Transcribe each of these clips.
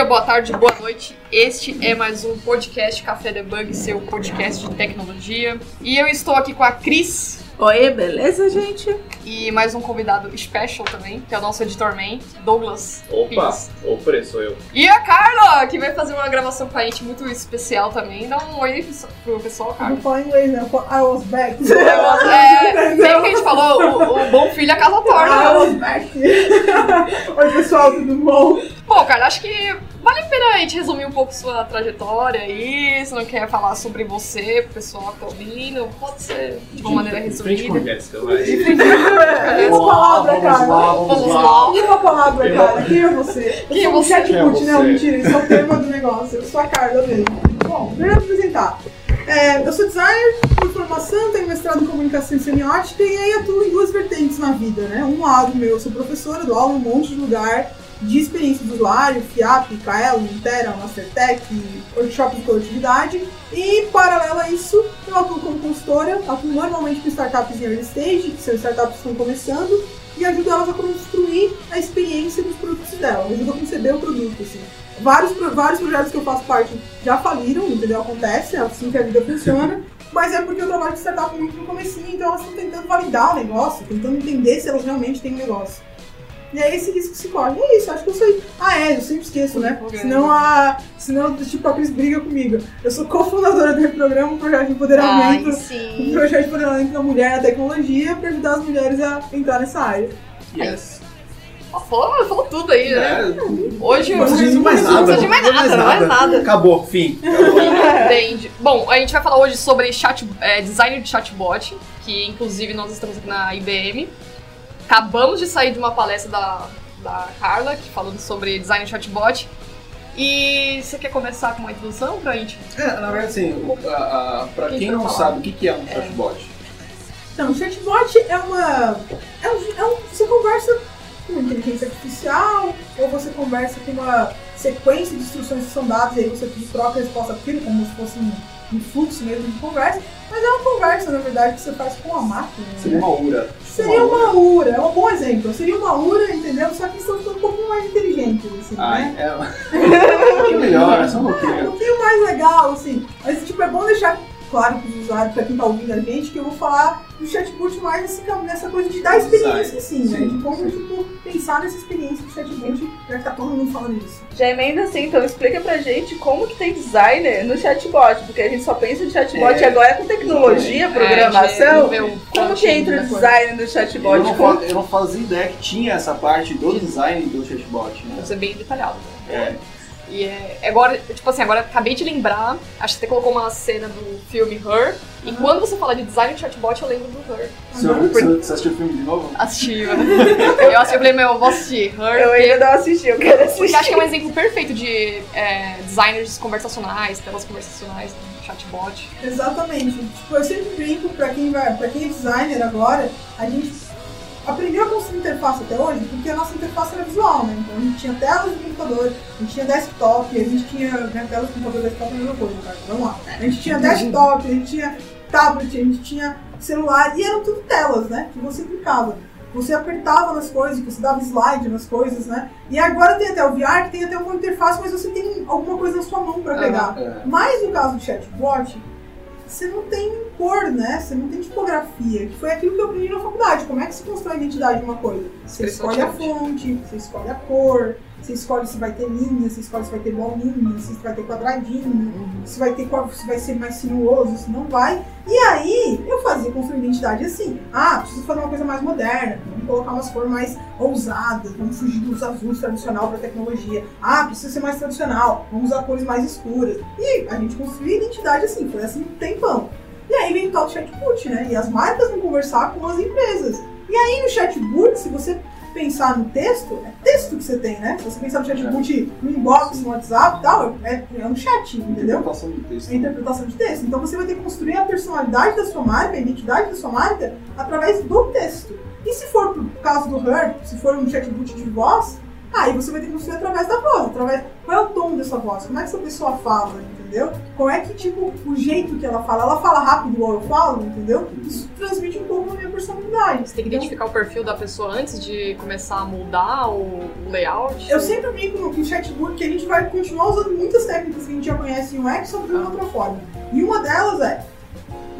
Dia, boa tarde, boa noite. Este é mais um podcast Café Debug, seu podcast de tecnologia. E eu estou aqui com a Cris Oi, beleza, gente? e mais um convidado special também, que é o nosso editor man, Douglas Opa, Pires. opa, sou eu. E a Carla, que vai fazer uma gravação com a gente muito especial também. Dá um oi pro pessoal, Carla. não falo inglês, né? Eu falo, I was back. É, sempre que a gente falou, o, o bom filho a casa I torna. was back. Oi, pessoal, tudo bom? Bom, cara, acho que vale a pena a gente resumir um pouco sua trajetória aí. Se não quer falar sobre você, pro pessoal que tá ouvindo, pode ser de uma maneira De frente com resumida. Jéssica, vai. Uma palavra, cara. Vamos lá. E uma palavra, cara. Quem é você? Quem é um você? chatbot, Quem é não, você? mentira. Isso é o tema do negócio. Eu sou a Carla mesmo. Bom, primeiro apresentar. É, eu sou designer por formação, tenho mestrado em comunicação e semiótica e aí atuo em duas vertentes na vida, né? Um lado meu, eu sou professora, dou aula em um monte de lugar de experiência do usuário, FIAP, Kaelo, Intera, Mastertech, workshop de coletividade. E, paralelo a isso, eu atuo como consultora, atuo normalmente com startups em early stage, que são startups que estão começando, e ajudo elas a construir a experiência dos produtos delas, ajudo a conceber o produto, assim. Vários, vários projetos que eu faço parte já faliram, entendeu? Acontece, é assim que a vida funciona. Mas é porque eu trabalho com startup muito no comecinho, então elas estão tentando validar o negócio, tentando entender se elas realmente têm um negócio. E é esse risco que se corre. E é isso, acho que eu sou. Ah, é, eu sempre esqueço, né? Senão a. Senão, tipo, a Cris briga comigo. Eu sou cofundadora do Reprograma, um projeto de empoderamento. Ai, Um projeto de empoderamento da mulher na tecnologia para ajudar as mulheres a entrar nessa área. Yes. Falou, falou tudo aí, né? É, Hoje não precisa de mais não nada. precisa de mais não nada, mais nada. Acabou, fim. Entende. Bom, a gente vai falar hoje sobre chat, é, design de chatbot, que inclusive nós estamos aqui na IBM. Acabamos de sair de uma palestra da, da Carla, que falando sobre design de chatbot. E você quer começar com uma introdução pra gente? É, na verdade, assim, a, a, pra Quem quem não falar? sabe o que que é um chatbot, Então, o chatbot é uma. É um, é um- você conversa com inteligência artificial, ou você conversa com uma sequência de instruções que são dadas, e aí você troca a resposta aquilo, como se fosse um, um fluxo mesmo de conversa. Mas é uma conversa, na verdade, que você faz com a máquina. né? seria uma URA. Seria uma URA, é um bom exemplo. Seria uma URA, entendeu? Só que estão ficando um pouquinho mais inteligentes, assim, Ai, né? é. um pouquinho melhor, só um É, pouquinho. um pouquinho mais legal, assim. Mas, tipo, é bom deixar claro para os usuários, para quem tá ouvindo a gente, que eu vou falar do chatbot mais nesse, nessa coisa de dar experiência, assim, né? Sim, De como, sim. tipo, pensar nessa experiência do chatbot, já que tá todo mundo falando isso. Já emenda assim, então explica pra gente como que tem designer no chatbot, porque a gente só pensa em chatbot É. agora com tecnologia, É, programação. o Como que entra o design no Eu chatbot? não, Como- eu não fazia ideia que tinha essa parte do design do chatbot. Né? Vamos ser bem detalhado. né? É. E é, agora, tipo assim, agora acabei de lembrar, acho que você colocou uma cena do filme Her, e quando você fala de design de chatbot, eu lembro do Her. Você, ouviu- você, você assistiu o filme de novo? Assisti, né? eu assisti, eu falei, meu, eu vou assistir Her, Eu ainda não assisti, eu quero assistir. porque acho que é um exemplo perfeito de é, designers conversacionais, telas conversacionais, né, chatbot. Exatamente. Tipo, eu sempre brinco pra quem, vai, pra quem é designer agora, a gente aprendeu a construir interface até hoje porque a nossa interface era visual, né? Então a gente tinha telas de computador, a gente tinha desktop, a gente tinha. Né, telas de computador desktop é a mesma coisa, cara. Vamos lá. A gente tinha desktop, a gente tinha tablet, a gente tinha celular, e eram tudo telas, né? Que você clicava. Você apertava nas coisas, você dava slide nas coisas, né? E agora tem até o VR, que tem até uma interface, mas você tem alguma coisa na sua mão pra Aham. pegar. É. Mas no caso do chatbot, você não tem cor, né? Você não tem tipografia, que foi aquilo que eu aprendi na faculdade. Como é que se constrói a identidade de uma coisa? Você escolhe a fonte, você escolhe a cor, você escolhe se vai ter linha, você escolhe se vai ter bolinha, se vai ter quadradinho, se vai ter qual- se vai ser mais sinuoso, se não vai. E aí eu fazia construir identidade assim. Ah, preciso fazer uma coisa mais moderna, vamos colocar umas cores mais ousadas, vamos fugir dos azuis tradicional para tecnologia. Ah, precisa ser mais tradicional, vamos usar cores mais escuras. E a gente construía identidade assim, foi assim um tempão. E aí vem o tal do chatbot, né? E as marcas vão conversar com as empresas. E aí no chatbot, se você pensar no texto, é texto que você tem, né? Se você pensar no chatbot no inbox, no WhatsApp e tal, é, é um chat, entendeu? Interpretação de texto. a interpretação de texto. Então você vai ter que construir a personalidade da sua marca, a identidade da sua marca, através do texto. E se for pro caso do Her, se for um chatbot de voz, Aí você vai ter que construir através da voz, através. Qual é o tom dessa voz? Como é que essa pessoa fala, entendeu? Como é que, tipo, o jeito que ela fala? Ela fala rápido igual eu falo, entendeu? Isso transmite um pouco a minha personalidade. Você tem que identificar o perfil da pessoa antes de começar a mudar o o layout. Eu sempre brinco no no chatbot que a gente vai continuar usando muitas técnicas que a gente já conhece em UX, só de uma outra forma. E uma delas é,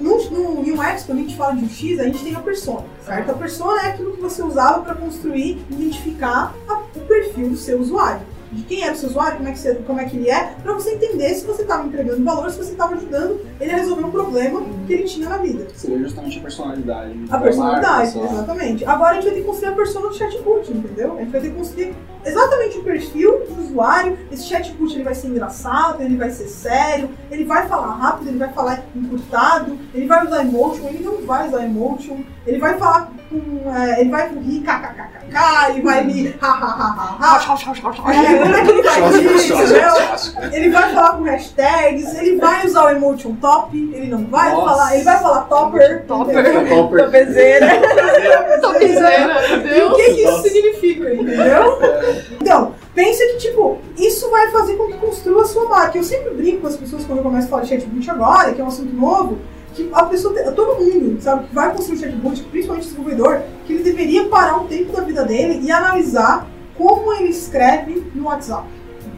no, no UX, quando a gente fala de UX, a gente tem a persona, certo? A persona é aquilo que você usava para construir, identificar a- o perfil do seu usuário. De quem era o seu usuário, como é que, você, como é que ele é, para você entender se você estava entregando valor, se você estava ajudando ele a resolver um problema que ele tinha na vida. Seria justamente a personalidade. A da personalidade, marca, exatamente. Agora a gente vai ter que construir a persona do chatbot, entendeu? A gente vai ter que construir exatamente o perfil do usuário. Esse chatbot ele vai ser engraçado, ele vai ser sério, ele vai falar rápido, ele vai falar encurtado, ele vai usar emotion, ele não vai usar emotion, ele vai falar com. é, ele vai rir kkkk, ele vai rir ha ha ha ha ha. Chau, chau, chau, chau. É, como é que ele vai rir, Sócio, entendeu? sócio. Ele vai falar com hashtags, ele vai usar o emotion top, ele não vai Nossa. falar, ele vai falar topper. Topper. entendeu? Topper. Topzera. Tô pisando, meu E o Deus. que, que isso Nossa. significa, entendeu? Então, pensa que, tipo, isso vai fazer com que construa a sua marca. Eu sempre brinco com as pessoas quando eu começo a falar de chatbot agora, que é um assunto novo, que a pessoa, todo mundo, sabe, que vai construir chatbot, principalmente o desenvolvedor, que ele deveria parar um tempo da vida dele e analisar como ele escreve no WhatsApp.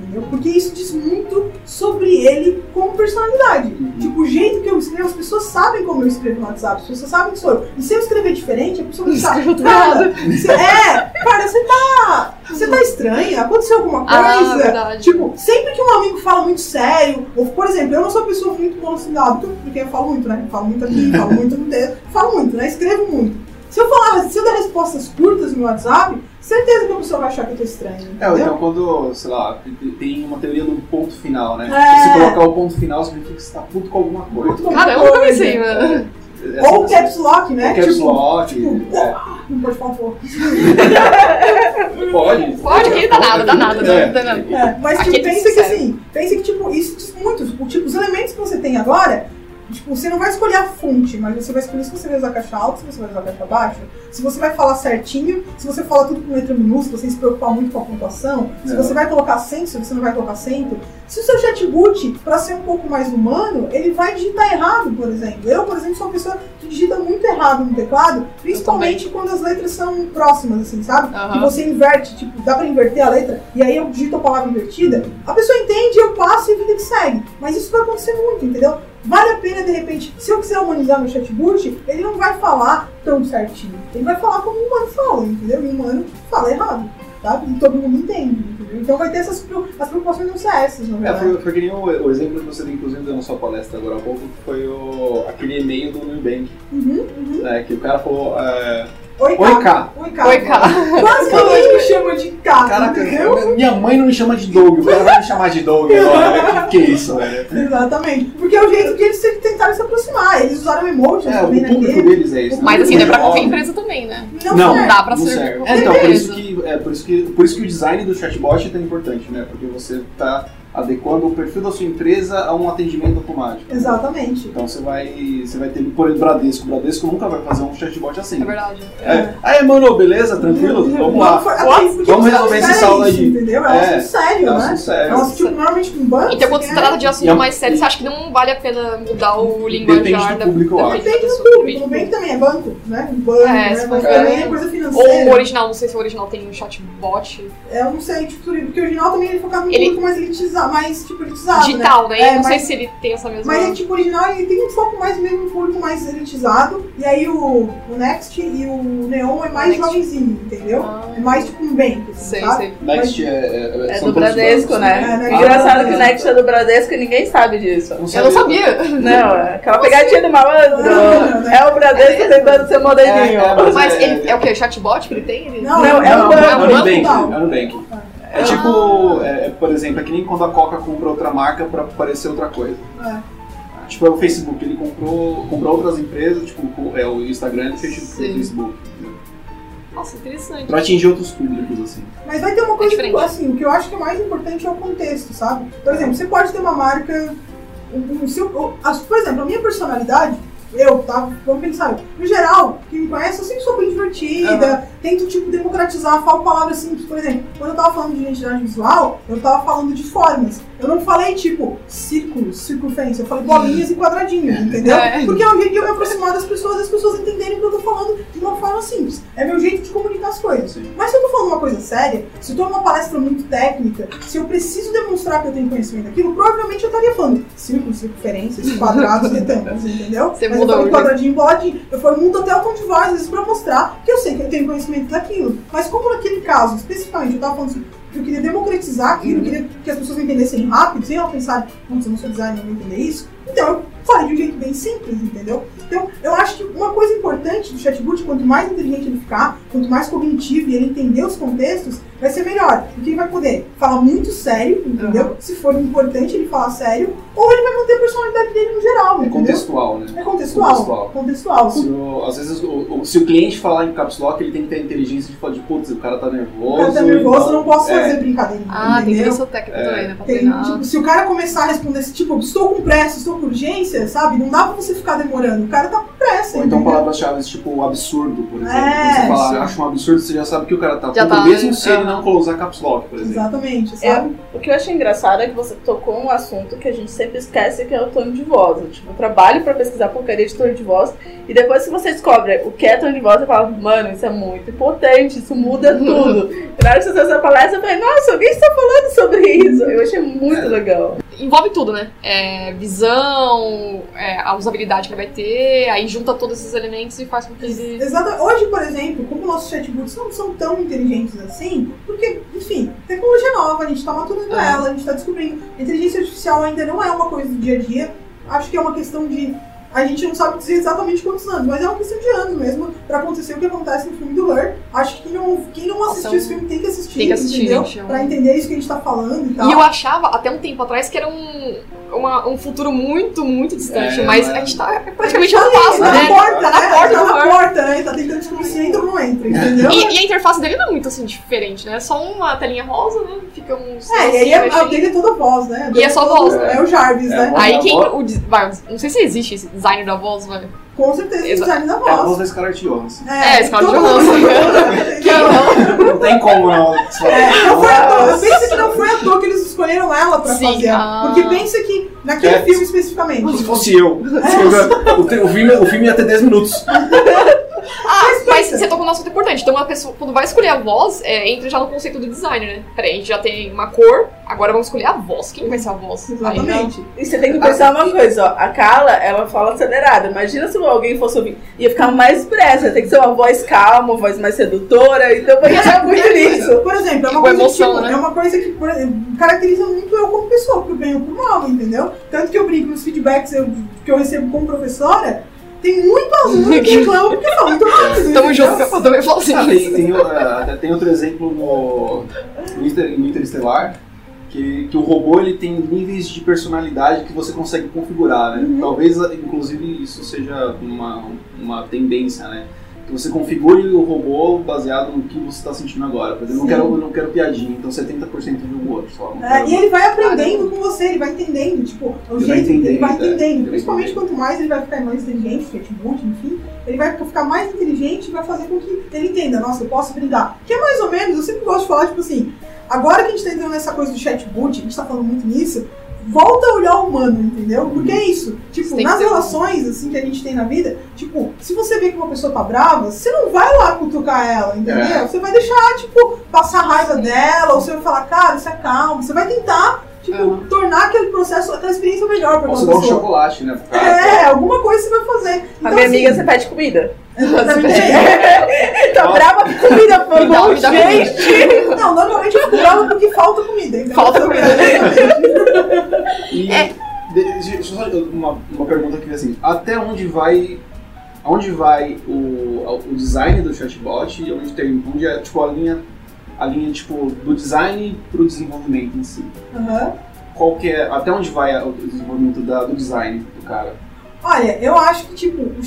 Entendeu? Porque isso diz muito sobre ele como personalidade. Tipo, o jeito que eu escrevo, as pessoas sabem como eu escrevo no WhatsApp, as pessoas sabem que sou eu. E se eu escrever diferente, a pessoa vai pensar, cara, você- é, cara, você tá. Você tá estranha? Aconteceu alguma Ah, coisa? verdade. Tipo, sempre que um amigo fala muito sério, ou por exemplo, eu não sou uma pessoa muito monossilábica, porque eu falo muito, né? Falo muito aqui, falo muito no dedo, falo muito, né? Escrevo muito. Se eu falar, se eu der respostas curtas no WhatsApp, certeza que a pessoa vai achar que eu tô estranha. É, Entendeu? ou então quando, sei lá, tem uma teoria do ponto final, né? É. Se você colocar o ponto final, significa que você tá puto com alguma coisa. Cara, eu nunca pensei, né? Ou caps lock, né? Caps Tipo, lock. tipo, é, Não pode falar um pouco. pode. Pode, que dá nada, dá nada, É. dá nada. É, mas tipo, é pensa que assim, pensa que tipo, isso diz muito. Tipo, os elementos que você tem agora, tipo, você não vai escolher a fonte, mas você vai escolher se você vai usar caixa alta, se você vai usar caixa baixa, se você vai falar certinho, se você fala tudo com letra minúscula, sem se preocupar muito com a pontuação, se É. você vai colocar acento, se você não vai colocar acento. Se o seu chatbot, pra ser um pouco mais humano, ele vai digitar errado, por exemplo. Eu, por exemplo, sou uma pessoa que digita muito errado no teclado, principalmente quando as letras são próximas, assim, sabe? Aham. que você inverte, tipo, dá pra inverter a letra, e aí eu digito a palavra invertida, a pessoa entende, eu passo e a vida que segue. Mas isso vai acontecer muito, entendeu? Vale a pena, de repente, se eu quiser humanizar meu chatbot, ele não vai falar tão certinho. Ele vai falar como o humano fala, entendeu? E o humano fala errado, sabe? E todo mundo entende, entendeu? Então vai ter essas as preocupações não ser essas, na É, verdade. foi, foi que nem o, o exemplo que você inclusive deu na sua palestra agora há pouco, que foi o, aquele e-mail do Nubank, Uhum, uhum. né, que o cara falou, é, Oi, Oi, K. K. Oi, K. Oi, cara. Basicamente me chama de K, caraca, entendeu? minha mãe não me chama de Doug, o cara vai me chamar de Doug agora, que que é isso, velho? Exatamente. Porque é o jeito que eles tentaram se aproximar. Eles usaram emotions É, o público naquele. deles é isso. Mas assim, é pra qualquer empresa também, né? Não, Não, serve. dá pra não qualquer É, então, por isso, que, é, por, isso que, por isso que o design do chatbot é tão importante, né? Porque você está adequando o perfil da sua empresa a um atendimento automático. Exatamente. Então você vai, você vai ter, por exemplo, Bradesco. O Bradesco nunca vai fazer um chatbot assim. É verdade. É. Aí, mano, beleza? Tranquilo? Vamos lá. Assim, porque Vamos resolver esse saldo aí. Entendeu? É um É, assunto sério, É um né? assunto É um sério. assunto normalmente com banco. Então, quando se você trata de assunto é mais sério, você acha que não vale a pena mudar o Depende linguajar da público, eu da- acho. da Depende do público. O Nubank também é banco, né? Um banco, É, né? Mas for também ver- é coisa Ou financeira. o original, não sei se o original tem um chatbot Eu não sei, tipo, porque o original também ele focava no Ele- público mais elitizado, mais, tipo, elitizado, digital, né? É, Eu não sei mas- se ele tem essa mesma. Mas é tipo, original ele tem um foco mais mesmo no público mais elitizado. E aí o, o Next e o Neon é mais Next. jovenzinho, entendeu? Ah, É mais tipo um bank, assim, sei, sabe? sei. Next é, é, É do Bradesco, bancos. né? É, né? Engraçado Ah, que o é. Next é do Bradesco e ninguém sabe disso. Não Eu não sabia. Não, é aquela pegadinha do malandro. Ah, né? É o Bradesco É tentando ser moderninho. É, é, mas Mas é- ele, é o que? Chatbot que ele tem? Ele... Não, Não, é um banco. é o Nubank. É. É tipo, é, é, por exemplo, é que nem quando a Coca compra outra marca pra parecer outra coisa. É. Tipo, é o Facebook, ele comprou, comprou outras empresas, tipo, é o Instagram, fez tipo, o Sim. Facebook. entendeu? Nossa, interessante. Pra atingir outros públicos, assim. Mas vai ter uma coisa, diferente. assim, o que eu acho que é mais importante é o contexto, sabe? Por exemplo, você pode ter uma marca. Um, um, seu, as- por exemplo, a minha personalidade, eu, tá? Vamos pensar. No geral, quem me conhece, eu sempre sou bem divertida, tento, tipo, democratizar, falo palavras simples. Por exemplo, quando eu tava falando de identidade visual, eu tava falando de formas. Eu não falei, tipo, círculos, circunferência. Eu falei bolinhas e quadradinhos, entendeu? É. Porque é um jeito de eu me aproximar das pessoas, as pessoas entenderem o que eu tô falando de uma forma simples. É meu jeito de comunicar as coisas. Mas se eu tô falando uma coisa séria, se eu tô numa palestra muito técnica, se eu preciso demonstrar que eu tenho conhecimento daquilo, provavelmente eu estaria falando círculos, circunferências, quadrados, retângulos, entendeu? Você Mas eu falei o- quadradinho, boladinho. Eu formulo até o tom de voz, às vezes, pra mostrar que eu sei que eu tenho conhecimento daquilo. Mas como naquele caso, especificamente, eu tava falando assim, que eu queria democratizar aquilo, eu queria que as pessoas entendessem rápido, sem ela pensar, putz, eu não sou designer, eu não vou entender isso. Então, eu falei de um jeito bem simples, entendeu? Então, eu acho que uma coisa importante do chatbot, quanto mais inteligente ele ficar, quanto mais cognitivo e ele entender os contextos, vai ser melhor. Porque ele vai poder falar muito sério, entendeu? Se for importante ele falar sério, ou ele vai manter a personalidade dele no geral, É entendeu? contextual, né? É contextual. Contextual. Contextual. Se o- às vezes, o, o- se o cliente falar em caps lock, ele tem que ter a inteligência de falar de putz, o cara tá nervoso. O cara tá nervoso, então- eu não posso é. fazer brincadeira. Ah, tem entendeu? tensão técnica É. também, né? Tem, tipo, se o cara começar a responder assim, tipo, estou com pressa, estou com urgência, sabe? Não dá pra você ficar demorando. O cara tá com pressa. Ou então entendeu? palavras-chave tipo absurdo, por exemplo. É, você fala, sim. Acha um absurdo, você já sabe que o cara tá Já puto, tá, mesmo se ele não usar caps lock, por exemplo. Exatamente, É, sabe? o que eu achei engraçado é que você tocou um assunto que a gente sempre esquece, que é o tom de voz. Eu, tipo, eu trabalho pra pesquisar porcaria de tom de voz, e depois que você descobre o que é tom de voz, você fala, mano, isso é muito importante, isso muda tudo. Na hora que você fez essa palestra, eu falei, nossa, alguém está falando sobre isso. Eu achei muito legal. Envolve tudo, né? É, visão, é, a usabilidade que ele vai ter, aí junta todos esses elementos e faz com que ele. Exato. Hoje, por exemplo, como nossos chatbots não são tão inteligentes assim, porque, enfim, tecnologia nova, a gente tá maturando É. ela, a gente tá descobrindo. A inteligência artificial ainda não é uma coisa do dia a dia. Acho que é uma questão de. A gente não sabe dizer exatamente quantos anos, mas é uma questão de anos mesmo pra acontecer o que acontece no filme do Her. Acho que quem não, quem não assistiu Nossa, esse filme tem que assistir, tem que assistir, entendeu? gente, é um- Pra entender isso que a gente tá falando e tal. E eu achava até um tempo atrás que era um, uma- um futuro muito, muito distante, É, mas mas- a gente tá praticamente tá no passo, tá né? na porta, Tá na né? porta tá na? Tá tentando descobrir se entra ou não entra, entendeu? E, e a interface dele não é muito assim diferente, né? É só uma telinha rosa, né? Fica uns. É, e aí a, a negocinhos, dele é toda voz, né? A E é só voz, né? É o Jarvis, É, né? voz. Aí a quem. voz- O, vai, não sei se existe esse designer da voz, vai. Com certeza, o Exa- design da É a voz voz. da Scarlett Johansson. É, Scarlett todo mundo- Johansson. Não? Não tem como não. É, não foi à toa. Eu penso que não foi à toa que eles escolheram ela pra Sim, fazer. ah. Porque pensa que naquele É. filme especificamente. Se fosse eu, o, te- o filme, o filme ia ter 10 minutos. Ah, Mas você tocou num assunto importante. Então, uma pessoa, quando vai escolher a voz, é, entra já no conceito do designer, né? Peraí, a gente já tem uma cor, agora vamos escolher a voz. Quem vai ser a voz? Aí Exatamente. E você tem que pensar uma coisa, ó. A Carla, ela fala acelerada. Imagina se alguém fosse ouvir. Ia ficar mais expressa. Tem que ser uma voz calma, uma voz mais sedutora. Então vai pensar muito nisso. Por exemplo, é uma Com coisa emoção, que, tipo, né? é uma coisa que por exemplo, caracteriza muito eu como pessoa, pro bem ou pro mal, entendeu? Tanto que eu brinco nos feedbacks eu- que eu recebo como professora, tem muito aluno que reclama porque fala muito rápido. Tamo junto, eu também falo assim. Ah, tem, tem, uh, até tem outro exemplo no, no, Inter, no Interestelar, que, que o robô ele tem níveis de personalidade que você consegue configurar, né? Talvez, uh, inclusive, isso seja uma, uma tendência, né? Que você configure o robô baseado no que você está sentindo agora. Por exemplo, eu não quero, eu não quero piadinha, então 70% de humor só. É, e ele vai aprendendo com você, ele vai entendendo, tipo, o Ele jeito, ele vai entendendo, é. entendendo. Ele vai Principalmente quanto mais ele vai ficar mais inteligente, chatbot, enfim, ele vai ficar mais inteligente e vai fazer com que ele entenda, nossa, eu posso brindar. Que é mais ou menos, eu sempre gosto de falar, tipo assim, agora que a gente tá entrando nessa coisa do chatbot, a gente tá falando muito nisso, volta a olhar o humano, entendeu? Porque é isso. Tipo, nas relações, assim, que a gente tem na vida, tipo, se você vê que uma pessoa tá brava, você não vai lá cutucar ela, entendeu? É. Você vai deixar, tipo, passar a raiva dela, ou você vai falar, cara, se acalma. Você vai tentar, tipo, Uhum. tornar aquele processo, aquela experiência melhor pra aquela dá um chocolate, né? cara. É, alguma coisa você vai fazer. A Então, minha assim, amiga, você pede comida. exatamente. Tá brava com comida, favor, me dá gente. Não, normalmente eu fico brava porque falta comida. Então Falta comida. E É. de- deixa eu só uma, uma pergunta aqui assim, até onde vai aonde vai o, o design do chatbot onde tem onde é tipo a linha a linha tipo do design pro desenvolvimento em si. Aham. Qual que é até onde vai o desenvolvimento da- do design do cara? Olha, eu acho que, tipo, o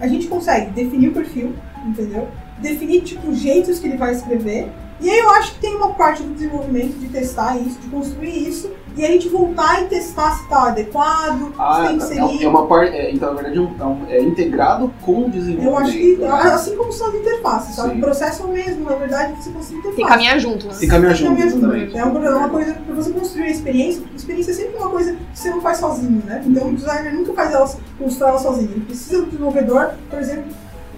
a gente consegue definir o perfil, entendeu? Definir, tipo, jeitos que ele vai escrever E aí eu acho que tem uma parte do desenvolvimento de testar isso, de construir isso, e a gente voltar e testar se tá adequado, Ah, se tem que é, ser é uma parte. é, então, na verdade, é, um- é um- é integrado com o desenvolvimento. Eu acho que, né? assim como são as interfaces, sabe? Sim. O processo é o mesmo, na verdade, você construir interface. Tem caminhar junto, né? Tem caminhar junto, Caminhar junto. exatamente. É uma, é uma coisa pra você construir a experiência, porque a experiência é sempre uma coisa que você não faz sozinho, né? Então o designer nunca faz ela, constrói ela sozinho. Ele precisa do desenvolvedor, por exemplo,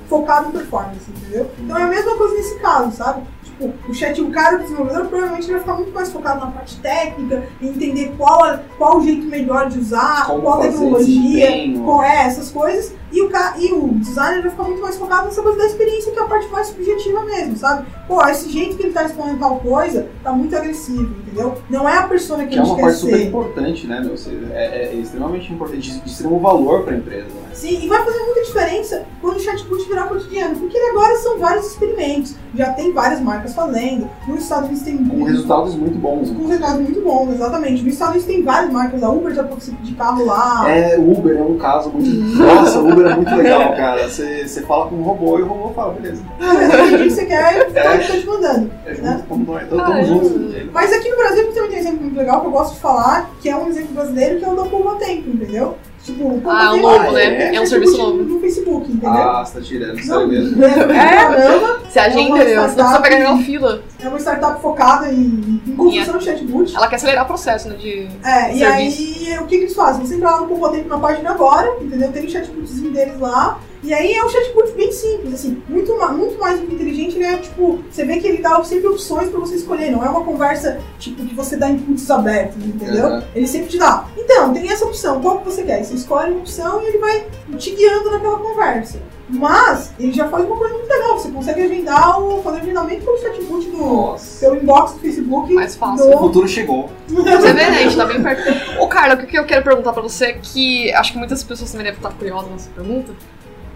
focado em performance, entendeu? Então é a mesma coisa nesse caso, sabe? Tipo, o chat, o cara, o desenvolvedor, provavelmente vai ficar muito mais focado na parte técnica, em entender qual, qual o jeito melhor de usar, Como qual tecnologia, qual é, essas coisas. E o, e o designer vai ficar muito mais focado nessa coisa da experiência, que é a parte mais subjetiva mesmo, sabe? Pô, esse jeito que ele tá expondo tal coisa tá muito agressivo, entendeu? Não é a persona que, Que é a gente uma quer parte super ser. importante, né, meu? Você- É, é extremamente importante, de extremo valor para a empresa. Né? Sim, e vai fazer muita diferença quando o chatbot virar cotidiano, porque agora são vários experimentos, já tem várias marcas fazendo. Nos Estados Unidos tem Com resultados muito bons. né? com resultados muito bons, exatamente. Nos Estados Unidos tem várias marcas, a Uber já participa de carro lá. É, o Uber é um caso muito. Nossa, o Uber é muito legal, cara. Você, você fala com um robô e o robô fala, beleza. Mas entendi que você quer, tá, tá te mandando. É Né? tamo, tamo Caramba. juntos. Mas aqui no Brasil também tem um exemplo muito legal que eu gosto de falar, que é um exemplo brasileiro, que é o da Poupa Tempo, entendeu? Tipo, o Poupa Ah, o Tempo novo, é- né? É um serviço novo. No Facebook, entendeu? Ah, você tá tirando, Não, sério mesmo. é, caramba, Você agenda. Você não precisa startup. pegar nenhuma fila. é uma startup focada em, em construção de chatbot. Ela quer acelerar o processo, né? De... É, e Serviço. aí o que, que eles fazem? Você entra lá no Poupa Tempo na página agora, entendeu? Tem o chatbotzinho deles lá. E aí é um chatbot bem simples, assim, muito, muito mais do que inteligente, ele é tipo, você vê que ele dá sempre opções pra você escolher, não é uma conversa tipo que você dá inputs abertos, entendeu? Aham. Ele sempre te dá. Então, tem essa opção, qual que você quer? Você escolhe uma opção e ele vai te guiando naquela conversa. Mas ele já faz uma coisa muito legal, você consegue agendar o fazer agendamento pelo chatbot do Nossa. seu inbox do Facebook. Mais fácil. O do- futuro chegou. Você vê, né? A gente tá bem perto. Ô, Carla, o que eu quero perguntar pra você, é que acho que muitas pessoas também devem estar curiosas nessa pergunta.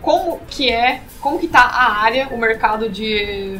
Como que é, como que tá a área, o mercado de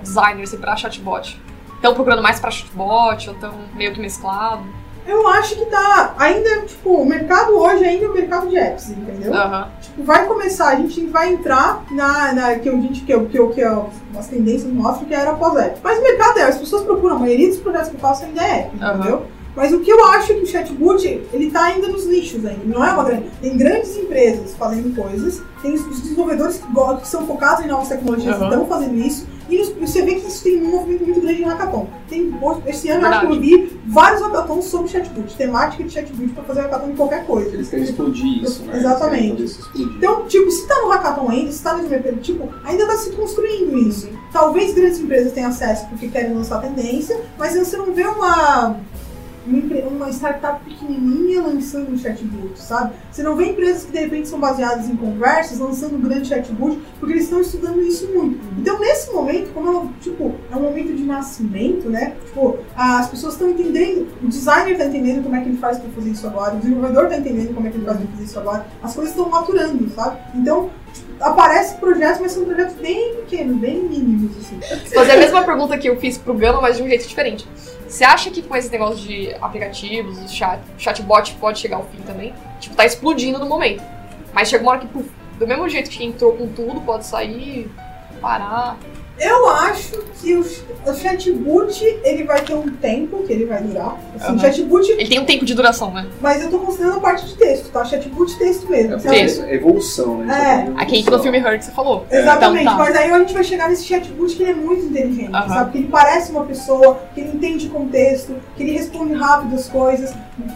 designers pra chatbot? Estão procurando mais pra chatbot ou estão meio que mesclado? Eu acho que tá. Ainda, tipo, o mercado hoje ainda é o mercado de apps, entendeu? Aham. Tipo, vai começar, a gente vai entrar na. na que, a gente, que, que, que as tendências mostram que era pós-app. Mas o mercado é, as pessoas procuram, a maioria dos projetos que eu faço ainda é app, Aham. entendeu? Mas o que eu acho é que o chatbot, ele tá ainda nos nichos ainda, não é uma grande. Tem grandes empresas fazendo coisas, tem os desenvolvedores que, que são focados em novas tecnologias que Aham. estão fazendo isso, e você vê que isso tem um movimento muito grande em hackathon. Tem, esse ano eu acho que eu vi vários hackathons sobre chatbot, temática de chatbot pra fazer hackathon em qualquer coisa. Eles querem explodir isso, né? Exatamente. Isso explodir. Então, tipo, se tá no hackathon ainda, se tá no MVP, tipo, ainda tá se construindo isso. Talvez grandes empresas tenham acesso porque querem lançar tendência, mas você não vê uma, uma, startup pequenininha lançando um chatbot, sabe? Você não vê empresas que de repente são baseadas em conversas lançando um grande chatbot, porque eles estão estudando isso muito. Então, nesse momento, como é um, tipo, é um momento de nascimento, né? Tipo, as pessoas estão entendendo, o designer tá entendendo como é que ele faz pra fazer isso agora, o desenvolvedor tá entendendo como é que ele faz pra fazer isso agora, as coisas estão maturando, sabe? Então, tipo, aparecem projetos, mas são projetos bem pequenos, bem mínimos, assim. Fazer a mesma pergunta que eu fiz pro Gama, mas de um jeito diferente. Você acha que com esse negócio de aplicativos, o chat, chatbot pode chegar ao fim também? Tipo, tá explodindo no momento. Mas chega uma hora que, puf, do mesmo jeito que entrou com tudo, pode sair, parar. Eu acho que o, o chatbot, ele vai ter um tempo que ele vai durar. Assim, o chatbot, Ele tem um tempo de duração, né? mas eu tô considerando a parte de texto, tá? Chatbot texto mesmo. É? Texto. é evolução, né? É. Evolução. Aqui entra no filme que você falou. Exatamente, Então, tá. mas aí a gente vai chegar nesse chatbot que ele é muito inteligente, Aham. sabe? Que ele parece uma pessoa, que ele entende contexto, que ele responde rápido as coisas.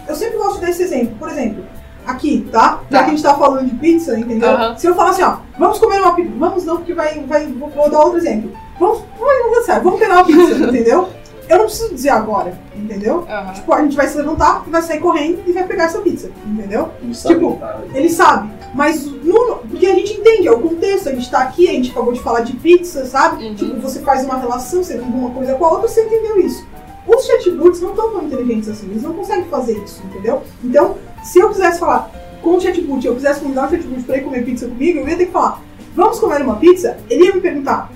Eu sempre gosto de dar esse exemplo. Por exemplo, aqui, tá? Já Tá. que a gente tá falando de pizza, entendeu? Aham. Se eu falar assim, ó, vamos comer uma pizza, vamos não, porque vai, vai vou, vou dar outro exemplo. Vamos, vai, não dá certo, vamos pegar uma pizza, entendeu? Eu não preciso dizer agora, entendeu? Aham. Tipo, a gente vai se levantar, vai sair correndo e vai pegar essa pizza, entendeu? Sabem, Tipo? Ele sabe, mas no- porque a gente entende, é o contexto, a gente tá aqui, a gente acabou de falar de pizza, sabe? Uhum. Tipo, você faz uma relação, você liga uma coisa com a outra, você entendeu isso. Os chatbots não estão tão inteligentes assim, eles não conseguem fazer isso, entendeu? Então, se eu quisesse falar com o chatbot, eu quisesse convidar o chatbot pra ir comer pizza comigo, eu ia ter que falar, vamos comer uma pizza? Ele ia me perguntar,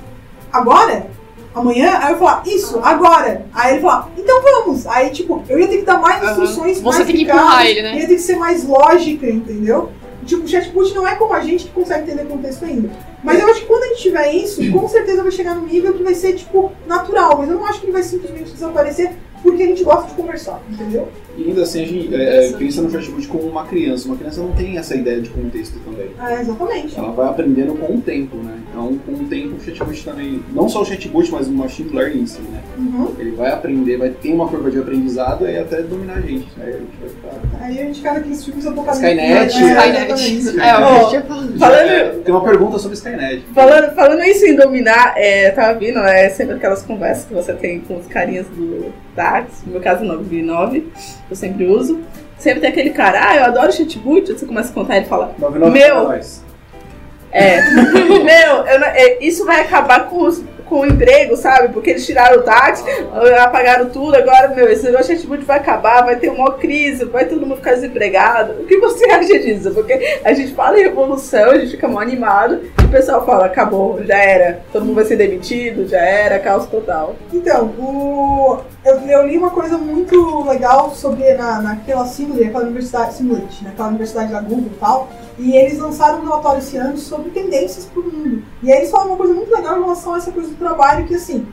agora? Amanhã? Aí eu ia falar, isso, agora. Aí ele ia falar, então vamos. Aí, tipo, eu ia ter que dar mais instruções, Você mais tem que empurrar ele, né? Ia ter que ser mais lógica, entendeu? Tipo, o chatbot não é como a gente que consegue entender contexto ainda. Mas eu acho que quando a gente tiver isso, com certeza vai chegar num nível que vai ser, tipo, natural. Mas eu não acho que ele vai simplesmente desaparecer porque a gente gosta de conversar, entendeu? E ainda assim, a gente é, é, pensa no chatbot como uma criança. Uma criança não tem essa ideia de contexto também. É, exatamente. Ela vai aprendendo com o tempo, né? Então, com o tempo, o chatbot também... Não só o chatbot, mas o machine learning em si, né? Uhum. Ele vai aprender, vai ter uma curva de aprendizado e até dominar a gente. Aí a gente vai ficar... Aí a gente fica naqueles filmes apocalípticos. Skynet, né? Skynet. É, Ó, falado. Falando- É, tem uma pergunta sobre Skynet. Falando, falando isso em dominar, é, tava vindo, é sempre aquelas conversas que você tem com os carinhas do DAX, no meu caso 9 eu sempre uso. Sempre tem aquele cara, ah, eu adoro chatbot, você começa a contar e ele fala, 99 Meu! é, meu, eu não- é, isso vai acabar com, os- com o emprego, sabe? Porque eles tiraram o táxi, apagaram tudo, agora, meu, esse negócio de vai acabar, vai ter uma crise, vai todo mundo ficar desempregado. O que você acha disso? Porque a gente fala em revolução, a gente fica mal animado, e o pessoal fala, acabou, já era, todo mundo vai ser demitido, já era, caos total. Então, o... eu, eu li uma coisa muito legal sobre na, naquela Simulate, aquela universidade, Simulate, naquela universidade da Google e tal, e eles lançaram um relatório esse ano sobre tendências pro mundo. E aí eles falam uma coisa muito legal em relação a essa coisa do trabalho, que assim,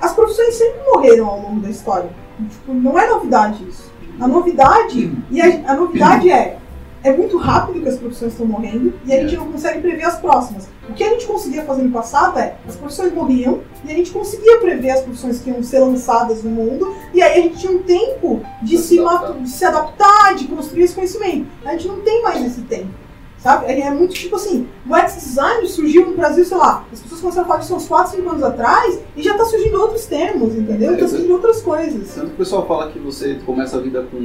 as profissões sempre morreram ao longo da história. Tipo, não é novidade isso. A novidade, e a, a novidade é, é muito rápido que as profissões estão morrendo e a gente não consegue prever as próximas. O que a gente conseguia fazer no passado é, as profissões morriam e a gente conseguia prever as profissões que iam ser lançadas no mundo e aí a gente tinha um tempo de se, de se adaptar, de construir esse conhecimento. A gente não tem mais esse tempo. Sabe? É, é muito tipo assim, o UX design surgiu no Brasil, sei lá, as pessoas começaram a falar disso uns 4, 5 anos atrás e já tá surgindo outros termos, entendeu? Tá É, surgindo outras coisas. Tanto que o pessoal fala que você começa a vida com,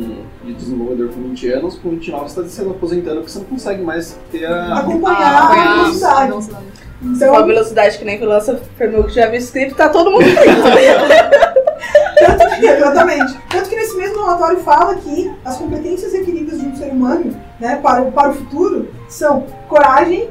de desenvolvedor com 20 anos, com 29 você está se aposentando porque você não consegue mais ter a. Acompanhar Ah, a acompanhar velocidade. a velocidade. Se for a Então, velocidade que nem que lança de JavaScript, tá todo mundo frito. Tanto que, exatamente. Tanto que nesse mesmo relatório fala que as competências requeridas de um ser humano né, para, o- para o futuro são coragem,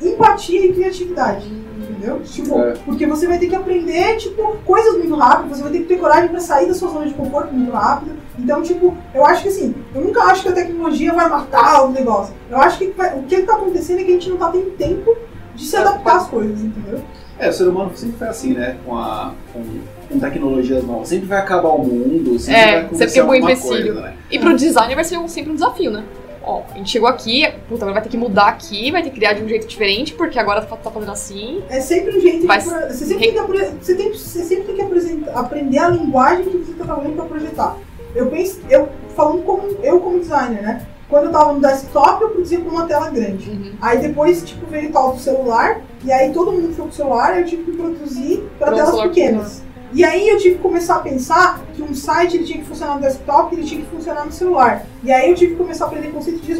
empatia e criatividade. Entendeu? Tipo, É. porque você vai ter que aprender, tipo, coisas muito rápido, você vai ter que ter coragem para sair da sua zona de conforto muito rápido. Então, tipo, eu acho que assim, eu nunca acho que a tecnologia vai matar o negócio. Eu acho que vai- o que está acontecendo é que a gente não tá tendo tempo de se adaptar às coisas, entendeu? É, o ser humano sempre foi assim, né? Com, a, com, com tecnologias novas. Sempre vai acabar o mundo, sempre É, vai sempre acontecer algum alguma empecilho. coisa, né? E pro designer vai ser um- sempre um desafio, né? Ó, a gente chegou aqui, puta, agora vai ter que mudar aqui, vai ter que criar de um jeito diferente, porque agora tá, tá fazendo assim. É sempre um jeito Vai de. Você sempre tem que, apre- você tem, você sempre tem que apresentar- aprender a linguagem que você está trabalhando para projetar. Eu penso, eu falando como eu como designer, né? Quando eu tava no desktop, eu produzia com uma tela grande. Uhum. Aí depois, tipo, veio o tal do celular, e aí todo mundo foi pro celular, e eu tive que produzir para Pra telas pequenas. E aí eu tive que começar a pensar que um site ele tinha que funcionar no desktop e ele tinha que funcionar no celular. E aí eu tive que começar a aprender conceito de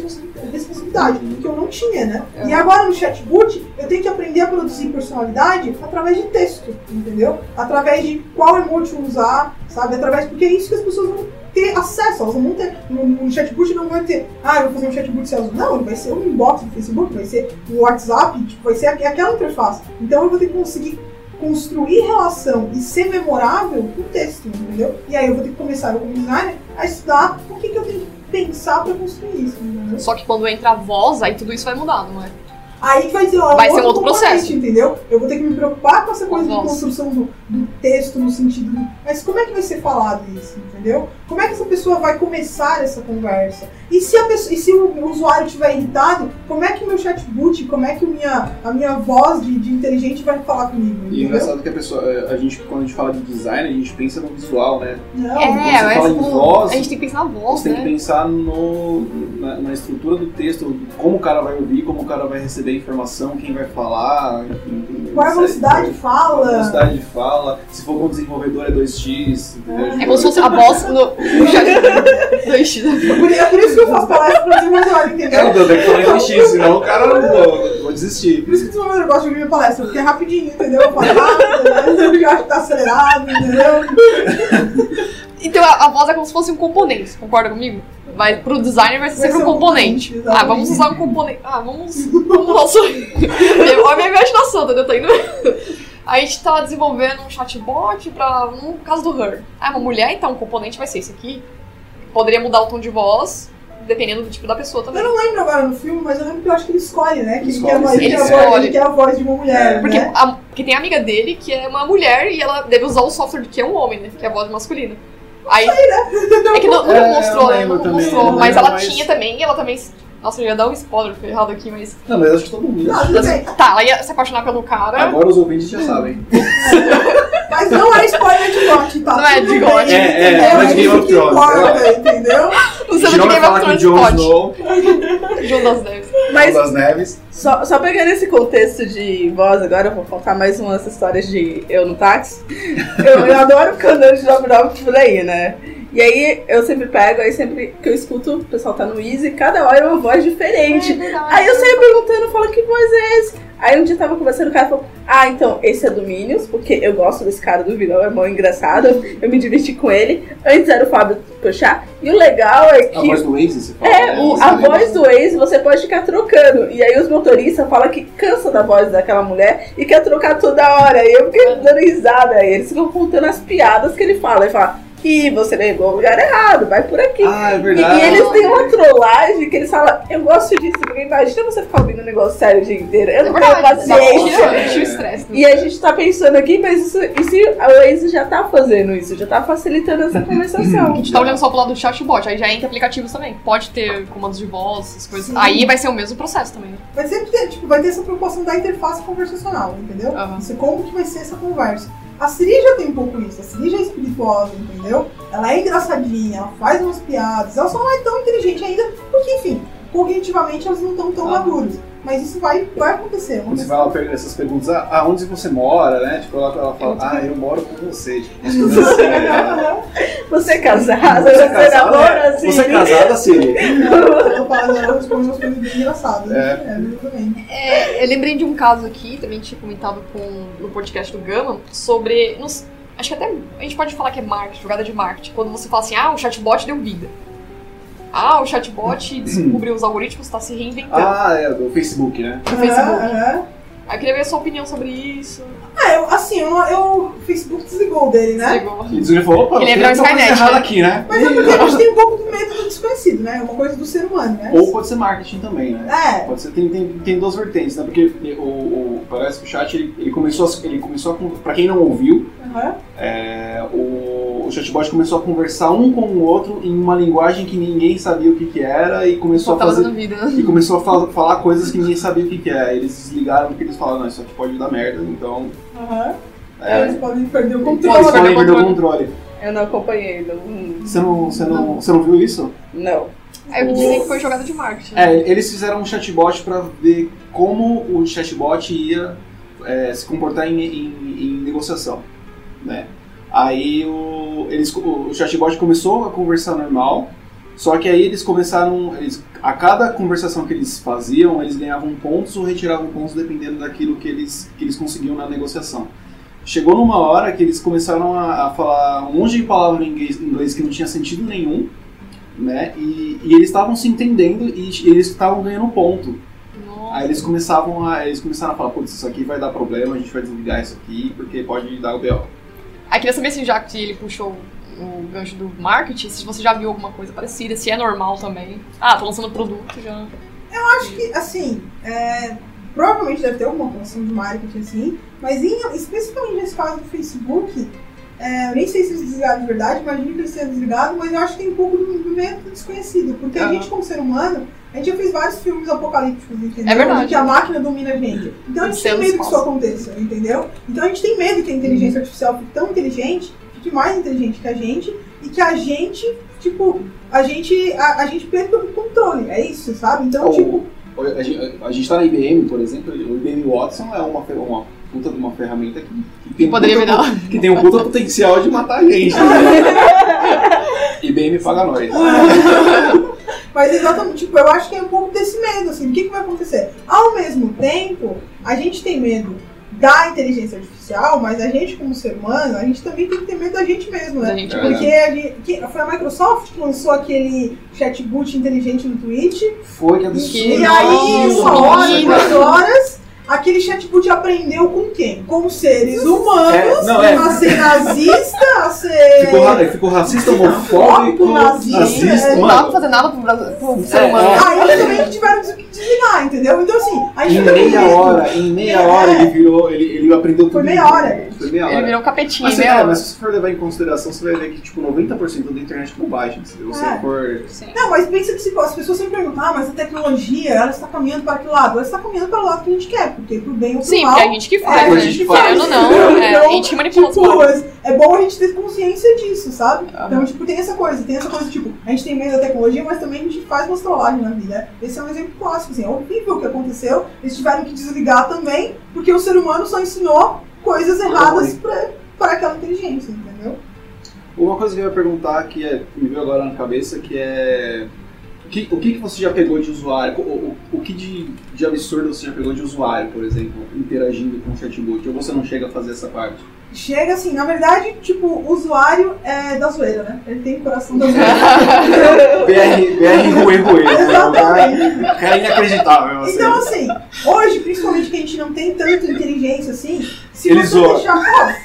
responsabilidade, que eu não tinha, né? É. E agora no chatbot, eu tenho que aprender a produzir personalidade através de texto, entendeu? Através de qual emoji usar, sabe? Através, porque é isso que as pessoas vão ter acesso, elas não vão ter, no, no chatbot não vai ter, ah, eu vou fazer um chatbot sales. Não, vai ser um inbox do Facebook, vai ser o WhatsApp, tipo, vai ser aqu- aquela interface. Então eu vou ter que conseguir construir relação e ser memorável com texto, entendeu? E aí eu vou ter que começar, como designer, a estudar o que, que eu tenho que pensar para construir isso, entendeu? Só que quando entra a voz, aí tudo isso vai mudar, não é? Aí vai ser, ó, Vai ser um outro processo. entendeu? Eu vou ter que me preocupar com essa coisa de Nossa. construção do, do texto no sentido do. Mas como é que vai ser falado isso, entendeu? Como é que essa pessoa vai começar essa conversa? E se, a pessoa, e se o usuário estiver irritado, como é que o meu chatbot, como é que minha, a minha voz de, de inteligente vai falar comigo? E Entendeu? engraçado que a pessoa, é, a gente, quando a gente fala de design, a gente pensa no visual, né? Não, você é, mas fala em como- voz, a gente tem que pensar na voz, Você tem que né? pensar no, na, na estrutura do texto, como o cara vai ouvir, como o cara vai receber a informação, quem vai falar, enfim. Qual é a velocidade de de coisas. Qual a fala? velocidade de fala, se for com o desenvolvedor é 2x, entendeu? É como se fosse a voz no, no chat do X. Por- É por isso que eu faço palestra para desenvolvedor, entendeu? É, eu tenho que falar em 2x, senão o cara não vou, vou desistir. Por isso que o desenvolvedor gosta de ouvir minha palestra, porque é rapidinho, entendeu? Eu falo rápido, né? eu já acho que tá acelerado, entendeu? Então a, a voz é como se fosse um componente, concorda comigo? Vai, pro designer vai ser Vai sempre ser um um componente. componente, ah, vamos usar um componente. Ah, vamos. vamos nosso... A minha imaginação, entendeu? Tá indo. A gente tá desenvolvendo um chatbot pra. No caso do Her. Ah, uma mulher, então o componente vai ser esse aqui. Poderia mudar o tom de voz dependendo do tipo da pessoa também. Eu não lembro agora no filme, mas eu lembro que eu acho que ele escolhe, né? Que ele, Escolhe, quer, a voz, sim. ele, Ele voz, escolhe. ele quer a voz de uma mulher, Porque, né? a- porque tem a amiga dele que é uma mulher e ela deve usar o software que é um homem, né? Que é a voz masculina. Aí. É que não, não É, mostrou, né? Não também, mostrou. Mas ela mas- tinha também, e ela também. Nossa, eu ia dar um spoiler errado aqui, mas. Não, mas acho que todo mundo. Não, tudo bem. Tá, ela ia se apaixonar pelo cara. Agora os ouvintes já sabem. Mas não é spoiler de GOT, tá? Não é de GOT. É, é, entendeu? não é de Game of Thrones, importa, entendeu? Não sei vai Game of Thrones Jon pode. Snow, João das Neves. Mas das Neves. Só, só pegando esse contexto de voz agora, eu vou contar mais umas histórias de eu no táxi. Eu, eu adoro canal de Job Novo por aí, né? E aí eu sempre pego, aí sempre que eu escuto, o pessoal tá no Easy, cada hora é uma voz diferente. Aí eu saio perguntando, falo, que voz é esse? Aí um dia eu tava conversando, o cara falou, ah, então, esse é do Minions, porque eu gosto desse cara do vilão, é mó engraçado, eu me diverti com ele. Antes era o Fábio Pochá, e o legal é que... A voz do Waze, você fala? É, né? o- a voz do ex você pode ficar trocando. E aí os motoristas falam que cansa da voz daquela mulher e quer trocar toda hora. E eu fiquei dando risada. Aí eles ficam contando as piadas que ele fala. Ele fala, ih, você pegou o lugar errado, vai por aqui. Ah, é E, verdade. e eles têm uma trollagem que eles falam, eu gosto disso, porque imagina você ficar ouvindo um negócio sério o dia inteiro. Eu É não tenho paciência. O estresse. né? E a gente tá pensando aqui, mas isso, isso, o Waze já tá fazendo isso, já tá facilitando essa A conversação. gente tá olhando só pro lado do chatbot, aí já entra aplicativos também. Pode ter comandos de voz, essas coisas. Sim. Aí vai ser o mesmo processo também. né? Vai sempre ter, tipo, vai ter essa preocupação da interface conversacional, entendeu? Aham. Isso, como que vai ser essa conversa. A Siri já tem um pouco isso, a Siri já é espirituosa, entendeu? Ela é engraçadinha, ela faz umas piadas, ela só não é tão inteligente ainda, porque, enfim, cognitivamente elas não estão tão Ah. maduras. Mas isso vai, vai acontecer. Quando você vai lá pegar essas perguntas, ah, aonde você mora, né? Tipo, ela, ela fala, ah, eu moro com você. Tipo, coisas assim, né? Você é casada, Você você, é casada, namora, né? assim. Você é casada, Siri? Ela fala, ela responde umas coisas bem engraçadas. É. É, exatamente. É, eu lembrei de um caso aqui, também tinha comentado com, no podcast do Gama, sobre. não s- acho que até a gente pode falar que é marketing, jogada de marketing. Quando você fala assim, ah, o chatbot deu vida. Ah, o chatbot descobriu os algoritmos, está se reinventando. Ah, é, do Facebook, né? No Facebook. Aí eu queria ver a sua opinião sobre isso. Ah, eu, assim, eu, eu, o Facebook desligou dele, né? Desligou. E ele falou, opa, Ele tem alguma coisa errada né? aqui, né? Mas é porque a gente tem um pouco de medo do desconhecido, né? É uma coisa do ser humano, né? Ou pode ser marketing também, né? É, Pode ser, tem, tem, tem duas vertentes, né? Porque o, o- parece que o chat, ele, ele começou, a, ele começou a, pra quem não ouviu, aham. É, o, o chatbot começou a conversar um com o outro em uma linguagem que ninguém sabia o que que era e começou Só a fazer... E começou a fa- falar coisas que ninguém sabia o que que é. Eles desligaram porque eles falaram, não, isso aqui pode dar merda, então... Aham. É, Eles podem perder o eles controle. Pode podem perder o controle. Eu não acompanhei, não. Você não, você, não, você não viu isso? Não. Aí eu dizem que foi jogada de marketing. É, eles fizeram um chatbot para ver como o chatbot ia é, se comportar em, em- em negociação, né? Aí o, eles, o chatbot começou a conversar normal, só que aí eles começaram, eles, a cada conversação que eles faziam, eles ganhavam pontos ou retiravam pontos dependendo daquilo que eles, que eles conseguiam na negociação. Chegou numa hora que eles começaram a, a falar um monte de palavras em inglês, inglês que não tinha sentido nenhum, né? E, e eles estavam se entendendo e eles estavam ganhando ponto. Nossa. Aí eles começavam a, eles começaram a falar, putz, isso aqui vai dar problema, a gente vai desligar isso aqui porque pode dar o BO. Aí queria saber se já que ele puxou o gancho do marketing, se você já viu alguma coisa parecida, se é normal também. Ah, tô lançando produto já. acho que, assim, é, provavelmente deve ter alguma função de marketing assim, mas em- especificamente nesse caso do Facebook, é, eu nem sei se eles desligaram de verdade, imagino que eles tenham desligado, mas eu acho que tem um pouco do, do desconhecido, porque a Aham. gente, como ser humano, a gente já fez vários filmes apocalípticos, entendeu? É verdade. Que a máquina domina a gente. Então a gente tem medo que isso aconteça, entendeu? Então a gente tem medo que a inteligência artificial fique tão inteligente, fique mais inteligente que a gente, e que a gente, tipo, a gente, a, a gente perca o controle, é isso, sabe? Então, Ou- tipo, A gente, a gente tá na IBM, por exemplo, o IBM Watson é uma, uma puta de uma ferramenta que, que tem, um Poderia puta, virar. que tem um puta potencial de matar a gente. IBM paga nós. Mas exatamente, tipo, eu acho que é um pouco desse medo, assim, o que, que vai acontecer? Ao mesmo tempo, a gente tem medo da inteligência artificial, mas a gente, como ser humano, a gente também tem que ter medo da gente mesmo, né? gente É Porque a gente, que- foi a Microsoft que lançou aquele chatbot inteligente no Twitch, Foi que e, absurdo. e aí, Nossa, uma hora, duas horas, aquele chatbot aprendeu com quem? Com seres humanos, É, não, é. a ser nazista, a ser. Ficou, ra- ficou racista, homofóbico, nazista, nazista, é, Não dá pra fazer nada pro, pro ser É, humano. é. Aí também tiveram entendeu? Então assim, a gente Em meia hora, em meia É. hora ele virou, ele, ele aprendeu tudo. Foi meia hora. Foi meia Ele hora. virou um capetinha, Mas, né? é, mas se você for levar em consideração, você vai ver que tipo 90% da internet é bobagem. Se você É. for. Sim. Não, mas pensa que se, as pessoas sempre perguntam, ah, mas a tecnologia, ela está caminhando para que lado? Ela está caminhando para o lado que a gente quer, porque pro bem ou pro Sim, mal. porque é a gente que faz, é, né? a gente que faz. Querendo ou não, é, a gente manipula tipo, coisas. é bom a gente ter consciência disso, sabe? Então, tipo, tem essa coisa, tem essa coisa, tipo, a gente tem medo da tecnologia, mas também a gente faz umas trollagens na vida. Esse é um exemplo clássico, assim, é horrível o que aconteceu, eles tiveram que desligar também, porque o ser humano só ensinou coisas erradas para aquela inteligência, entendeu? Uma coisa que eu ia perguntar que é, me veio agora na cabeça, que é. O que, o que, que você já pegou de usuário? O, o, o que de, de absurdo você já pegou de usuário, por exemplo, interagindo com o chatbot? Ou você não chega a fazer essa parte? Chega assim, na verdade, tipo, o usuário é da zoeira, né? Ele tem o coração da zoeira. BR, BR Rue Rue. Exatamente. o cara é inacreditável. Assim. Então, assim, hoje, principalmente que a gente não tem tanta inteligência assim, se Ele você zoa. deixar.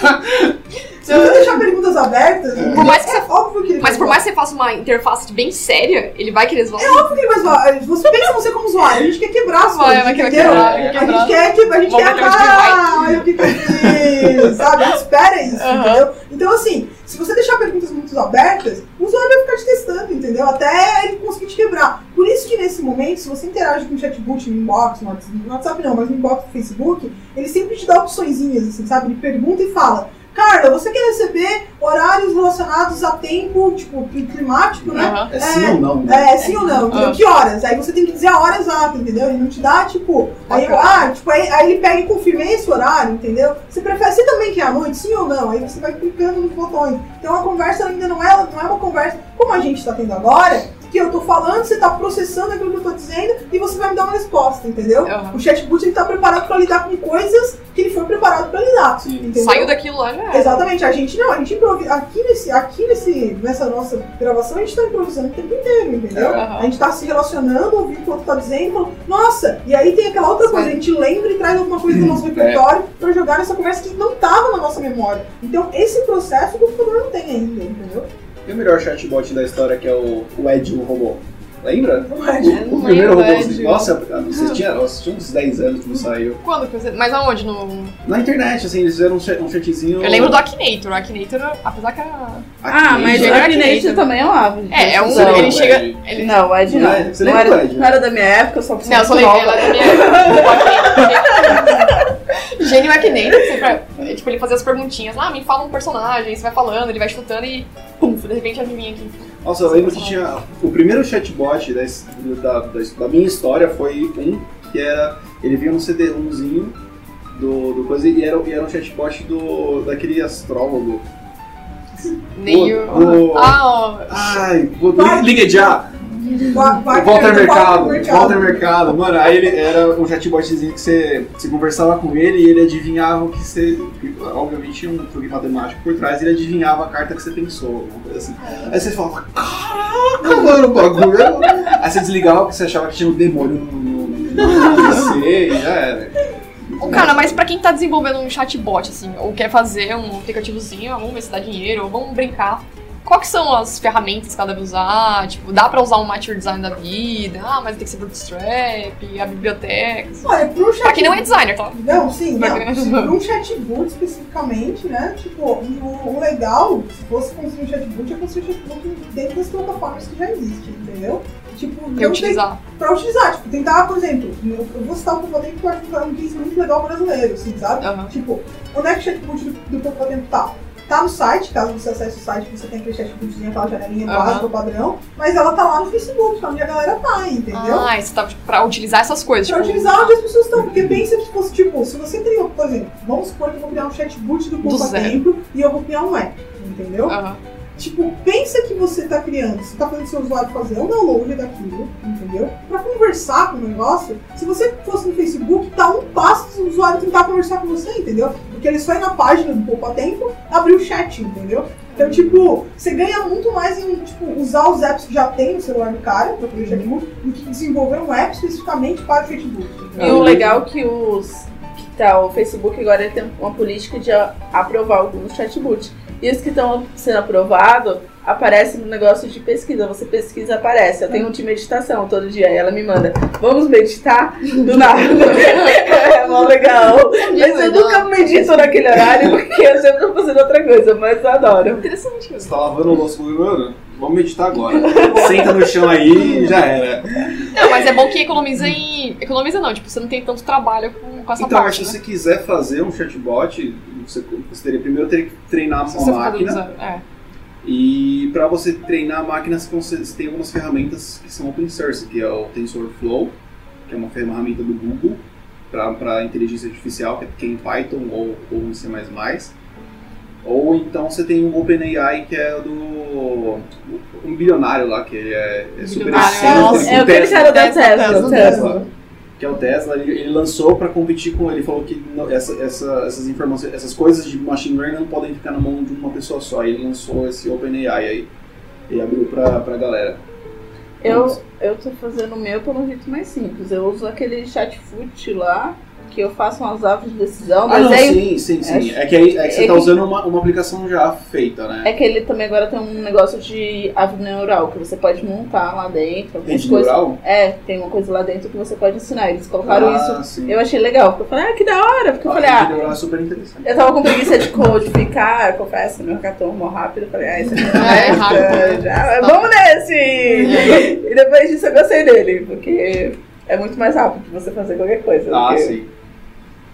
se você deixar perguntas abertas, Por mais que é óbvio que ele Mas vai por zoar. mais que você faça uma interface bem séria, ele vai querer zoar. É óbvio que ele vai zoar. Você pensa você como usuário, a gente quer quebrar as Vai, coisas, vai entendeu? quebrar, vai A quebrar. gente quer, que, a gente Vamos quer, ah, olha o que eu fiz, sabe? Espera isso, Aham. entendeu? Então, assim, se você deixar perguntas muito abertas, o usuário vai ficar te testando, entendeu? Até ele conseguir te quebrar. Por isso que nesse momento, se você interage com o chatbot no inbox, no WhatsApp, no WhatsApp não, mas no inbox do Facebook, ele sempre te dá opçõezinhas, assim, sabe? Ele pergunta e fala, Carla, você quer receber horários relacionados a tempo, tipo, climático, né? Aham. É sim ou não, né? É, sim ou não? Ah. Que horas? Aí você tem que dizer a hora exata, entendeu? Ele não te dá, tipo, aí, eu, ah, tipo, aí, aí ele pega e confirma esse horário, entendeu? Você prefere, você também quer à noite, sim ou não? Aí você vai clicando nos botões. Então a conversa ainda não é, não é uma conversa como a gente tá tendo agora, que eu tô falando, você tá processando aquilo que eu tô dizendo e você vai me dar uma resposta, entendeu? Aham. O chatbot ele tá preparado pra lidar com coisas que ele foi preparado pra lidar. Saiu daquilo lá já. era. Exatamente, a gente não, a gente improvisa. Aqui, nesse, aqui nesse, nessa nossa gravação, a gente tá improvisando o tempo inteiro, entendeu? Aham. A gente tá se relacionando, ouvindo o que o outro tá dizendo, falando, nossa, e aí tem aquela outra coisa, a gente lembra e traz alguma coisa do nosso repertório pra jogar nessa conversa que não tava na nossa memória. Então, esse processo o computador não tem ainda, entendeu? E o melhor chatbot da história que é o, o Ed, o robô? Lembra? Não é. Não O primeiro lembro, robô. Ed. assim, Nossa, vocês tinham, vocês tinham uns 10 anos que não saiu. Quando que você. Mas aonde? No... Na internet, assim, eles fizeram um, chat, um chatzinho. Eu lembro do Akinator. O Akinator, apesar que era. Ah, mas o Akinator. Akinator também é ave. É, é um. Não, ele o chega. Ele... Não, o Ed Não não. é? Você não, lembra era, do Ed, não era da minha época, eu só Não, eu só lembrei nova. ela da minha. Gênio Akinator, sempre. é, Tipo, ele fazia as perguntinhas. Ah, me fala um personagem. Você vai falando, ele vai chutando e. Pum, de repente adivinha aqui. Nossa, eu lembro que tinha. O primeiro chatbot da, da, da, minha história foi um que era. Ele vinha no CD-ROMzinho do, do coisa e era, e era um chatbot do, daquele astrólogo. Nem o- Ah, ó. Ai, vou- liga já! Vai- vai- Walter Mercado, Walter Mercado, mano, aí ele era um chatbotzinho que você, você conversava com ele e ele adivinhava o que você. Obviamente tinha um truque matemático por trás, e ele adivinhava a carta que você pensou, alguma coisa assim. Aí você falava, caraca, mano, o bagulho. Aí você desligava porque você achava que tinha um demônio no, no, no PC e já era. Ô, Cara, mas pra quem tá desenvolvendo um chatbot, assim, ou quer fazer um aplicativozinho, ah, vamos ver se dá dinheiro, ou vamos brincar. Quais são as ferramentas que ela deve usar? Tipo, dá pra usar um Mature Design da vida? Ah, mas tem que ser Bootstrap, a biblioteca. assim. Olha, pro chat Pra quem não é designer, tá? Não, sim, Pra não. Para um chatbot especificamente, né? Tipo, o, o legal, se fosse construir um chatbot, é construir um chatbot dentro das plataformas que já existem, entendeu? Tipo, não tem- Reutilizar. pra utilizar, tipo, tentar, por exemplo, eu vou citar o Poupatempo porque eu acho que é um case muito legal brasileiro, assim, sabe? Aham. Tipo, onde é que o chatbot do, do Poupatempo tá? Tá no site, caso você acesse o site, você tem aquele chatbotzinho, aquela janelinha Aham. básica, padrão, mas ela tá lá no Facebook, que é onde a galera tá, entendeu? Ah, isso tá tipo, pra utilizar essas coisas. Pra tipo, utilizar onde as pessoas estão. Porque pensa que fosse tipo, se você criou, por exemplo, vamos supor que eu vou criar um chatbot do zero. Tempo e eu vou criar um app, entendeu? aham. Tipo, pensa que você tá criando, você tá fazendo seu usuário fazer um download daquilo, entendeu? Pra conversar com o negócio, se você fosse no Facebook, tá um passo do usuário tentar conversar com você, entendeu? Porque ele só ir na página do Poupa Tempo, abrir o chat, entendeu? Então, tipo, você ganha muito mais em tipo, usar os apps que já tem no celular do cara, pra fazer chatbot, do que desenvolver um app especificamente para o chatbot. E o legal é que os. Que tá, o Facebook agora tem uma política de a- aprovar alguns chatbots. E os que estão sendo aprovados aparecem no negócio de pesquisa. Você pesquisa, aparece. Eu tenho um de meditação todo dia. E ela me manda, vamos meditar? Do nada. é mó legal. Mas eu nunca medito naquele horário porque eu sempre tô fazendo outra coisa, mas eu adoro. Interessante Você mesmo. tá lavando o louço comigo, mano? Vamos meditar agora. Senta no chão aí e já era. Não, mas é bom que economiza em. Economiza não, tipo, você não tem tanto trabalho com, com essa Então, parte. se né? você quiser fazer um chatbot, você, você teria primeiro teria que treinar uma você ficar máquina. É. E para você treinar a máquina, você tem algumas ferramentas que são open source, que é o TensorFlow, que é uma ferramenta do Google para inteligência artificial, que é em Python ou, ou em C++. Ou então você tem o OpenAI, que é do um bilionário lá, que ele é, é super excêntrico, o É o que ele cara da Tesla, Tesla. Tesla, Tesla. Que é o Tesla, ele, ele lançou para competir com ele falou que não- essa, essa- essas informações, essas coisas de machine learning não podem ficar na mão de uma pessoa só. Ele lançou esse OpenAI aí e abriu pra, pra galera. Eu, eu tô fazendo o meu pelo jeito mais simples. Eu uso aquele chatfoot lá, que eu faço umas árvores de decisão, Ah, não, desenho. sim, sim, sim. Acho- É que, aí, é que você é tá que- usando uma, uma aplicação já feita, né? É que ele também agora tem um negócio de árvore neural, que você pode montar lá dentro. algumas Rede coisas. neural? É, tem uma coisa lá dentro que você pode ensinar. Eles colocaram ah, isso. Sim. Eu achei legal, porque eu falei, ah, que da hora. Porque eu a falei, ah, neural é super interessante. eu tava com preguiça de codificar, eu confesso, meu hackathon mó rápido. Eu falei, ah, isso não É, é, rápido. já, Vamos nesse! E depois disso eu gostei dele, porque é muito mais rápido que você fazer qualquer coisa. Ah, sim.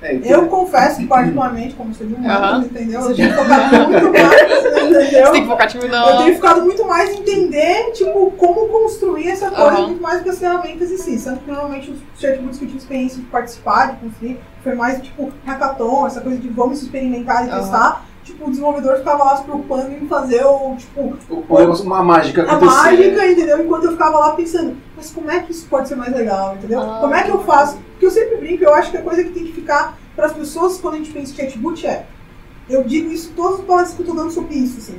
É, então- Eu confesso que, particularmente, como sou de humanos, Aham. entendeu? Eu tenho focado muito mais, entendeu? Você tem que focar, tipo, Eu não. tenho ficado muito mais em entender, tipo, como construir essa coisa, Aham. muito mais do que as ferramentas em si. Sendo que normalmente os chatbots que eu tive experiência de participar, de construir, foi mais, tipo, hackathon, essa coisa de vamos experimentar e Aham. testar. Tipo, o desenvolvedor ficava lá se preocupando em fazer o, tipo, o uma mágica a acontecer. mágica, entendeu? Enquanto eu ficava lá pensando, mas como é que isso pode ser mais legal, entendeu? Ah. Como é que eu faço? Porque eu sempre brinco, eu acho que a coisa que tem que ficar para as pessoas quando a gente pensa em chatbot é. Eu digo isso em todas as palestras que eu tô dando sobre isso, assim.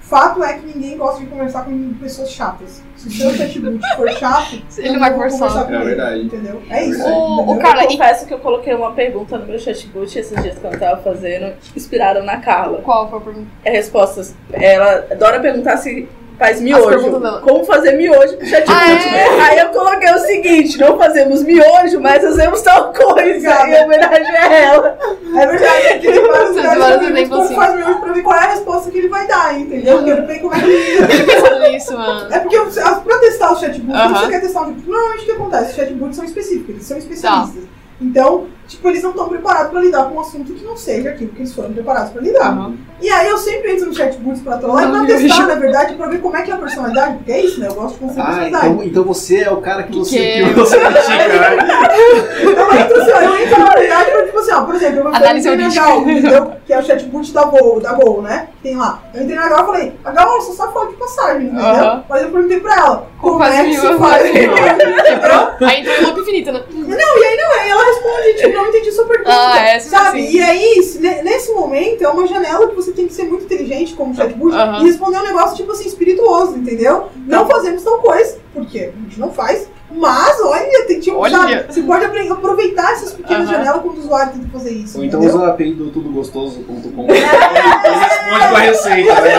Fato é que ninguém gosta de conversar com pessoas chatas. Se o seu chatbot for chato, Ele não vai conversar. com É ele, verdade. Entendeu? É isso. verdade. Ô, ô, entendeu? Carla, eu e confesso que eu coloquei uma pergunta no meu chatbot esses dias que eu tava fazendo, inspiraram na Carla. qual foi a pergunta? É respostas. Ela adora perguntar se faz miojo. Como fazer miojo pro chatbot. Ah, é? Aí eu coloquei o seguinte: não fazemos miojo, mas fazemos tal coisa. Em homenagem a ela. É verdade, vários Você lugares tem vários que exemplos como faz mesmo pra ver qual é a resposta que ele vai dar, entendeu? Porque eu sei como é que ele nisso, mano. É porque pra testar os chatbots, Aham. quando você quer testar um chatbot, normalmente o que acontece? Os chatbots são específicos, eles são Tá. especialistas. Então, tipo, eles não estão preparados pra lidar com um assunto que não seja aquilo que eles foram preparados pra lidar. Aham. E aí eu sempre entro no chatbots pra trollar e pra eu testar, vejo. na verdade, pra ver como é que é a personalidade, porque é isso, né? Eu gosto de construir Ah, personalidade. então, então você é o cara que, Que você, que é? que você critica, né? Eu entro assim, ó, eu entro na realidade pra, tipo assim, ó, por exemplo, eu vou fazer um Análise entrei na holística. Gal, entendeu? Que é o chatbot da Gol, da Gol, né? Tem lá. Eu entrei na Gal e falei, a Gal ela só sabe falar de passagem, entendeu? Aham. Mas eu perguntei pra ela, como, faz é que se faz? Aí entrou em loop infinito, né? Não, e aí não, aí ela responde, tipo, não entendi sua pergunta. Ah, é, sabe? sim. E aí, se- ne- nesse momento, é uma janela que você tem que ser muito inteligente como chatbot Aham. e responder um negócio, tipo assim, espirituoso, entendeu? Não fazemos tal coisa, porque a gente não faz, mas olha, tem tipo, Olha. sabe? Você pode aproveitar essas pequenas Aham. janelas quando o usuário tenta fazer isso. Ou então entendeu? usa a API do tudogostoso.com. Ele responde com a receita, né?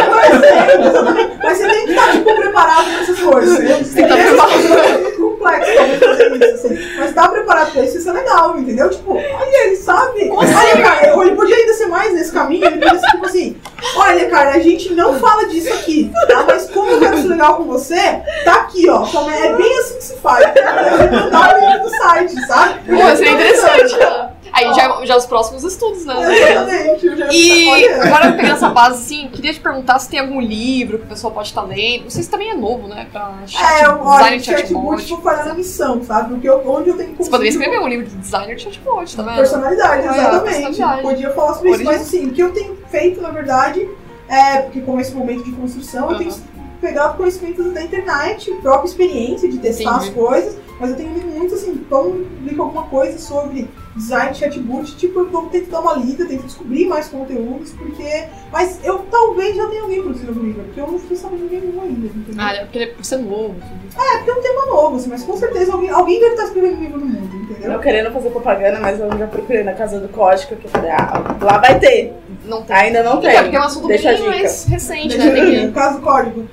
Mas você tem que estar, tipo, preparado para essas coisas. entendeu? Tem que estar Essa preparado. É complexo pra fazer isso, assim. Mas tá preparado pra isso, isso é legal, entendeu? Tipo, olha, ele sabe. Olha, cara, ele podia ainda ser mais nesse caminho, ele podia ser tipo assim, olha, cara, a gente não fala disso aqui, tá? Mas como eu quero ser legal com você, tá aqui, ó. Como é, é bem assim que se faz. Eu vou mandar o link do site, sabe? Pô, seria interessante. né? Aí já, já os próximos estudos, né? Exatamente. eu já- E olha. agora pegando essa base, assim, queria te perguntar se tem algum livro que o pessoal pode estar lendo. Não sei se também é novo, né? Pra chat, É, olha, design de chatbot tipo falhando a missão, sabe? Porque eu, onde eu tenho Você poderia escrever um livro de designer de chatbot, tá vendo? Personalidade, Ah, exatamente. personalidade. Podia falar sobre isso, mas assim, o que eu tenho feito, na verdade, é, porque como esse momento de construção, eu tenho pegado conhecimentos da internet, própria experiência de testar Entendi. as coisas, mas eu tenho lido muito assim, quando publica alguma coisa sobre design de chatbot, tipo, eu tô- tento dar uma lida, tento descobrir mais conteúdos, porque. Mas eu talvez já tenha alguém produzindo algum livro, porque eu não fiquei sabendo de nenhum ainda, entendeu? Ah, é porque por ser novo. tudo. É, porque é um tema novo, assim, mas com certeza alguém, alguém deve estar escrevendo um livro no mundo, entendeu? Eu querendo fazer propaganda, mas eu já procurei na casa do código, que eu falei, ah, lá vai ter. Não tem. Ainda não tem. É porque é um assunto Deixa bem mais recente, Deixa né? Tem que no caso do código,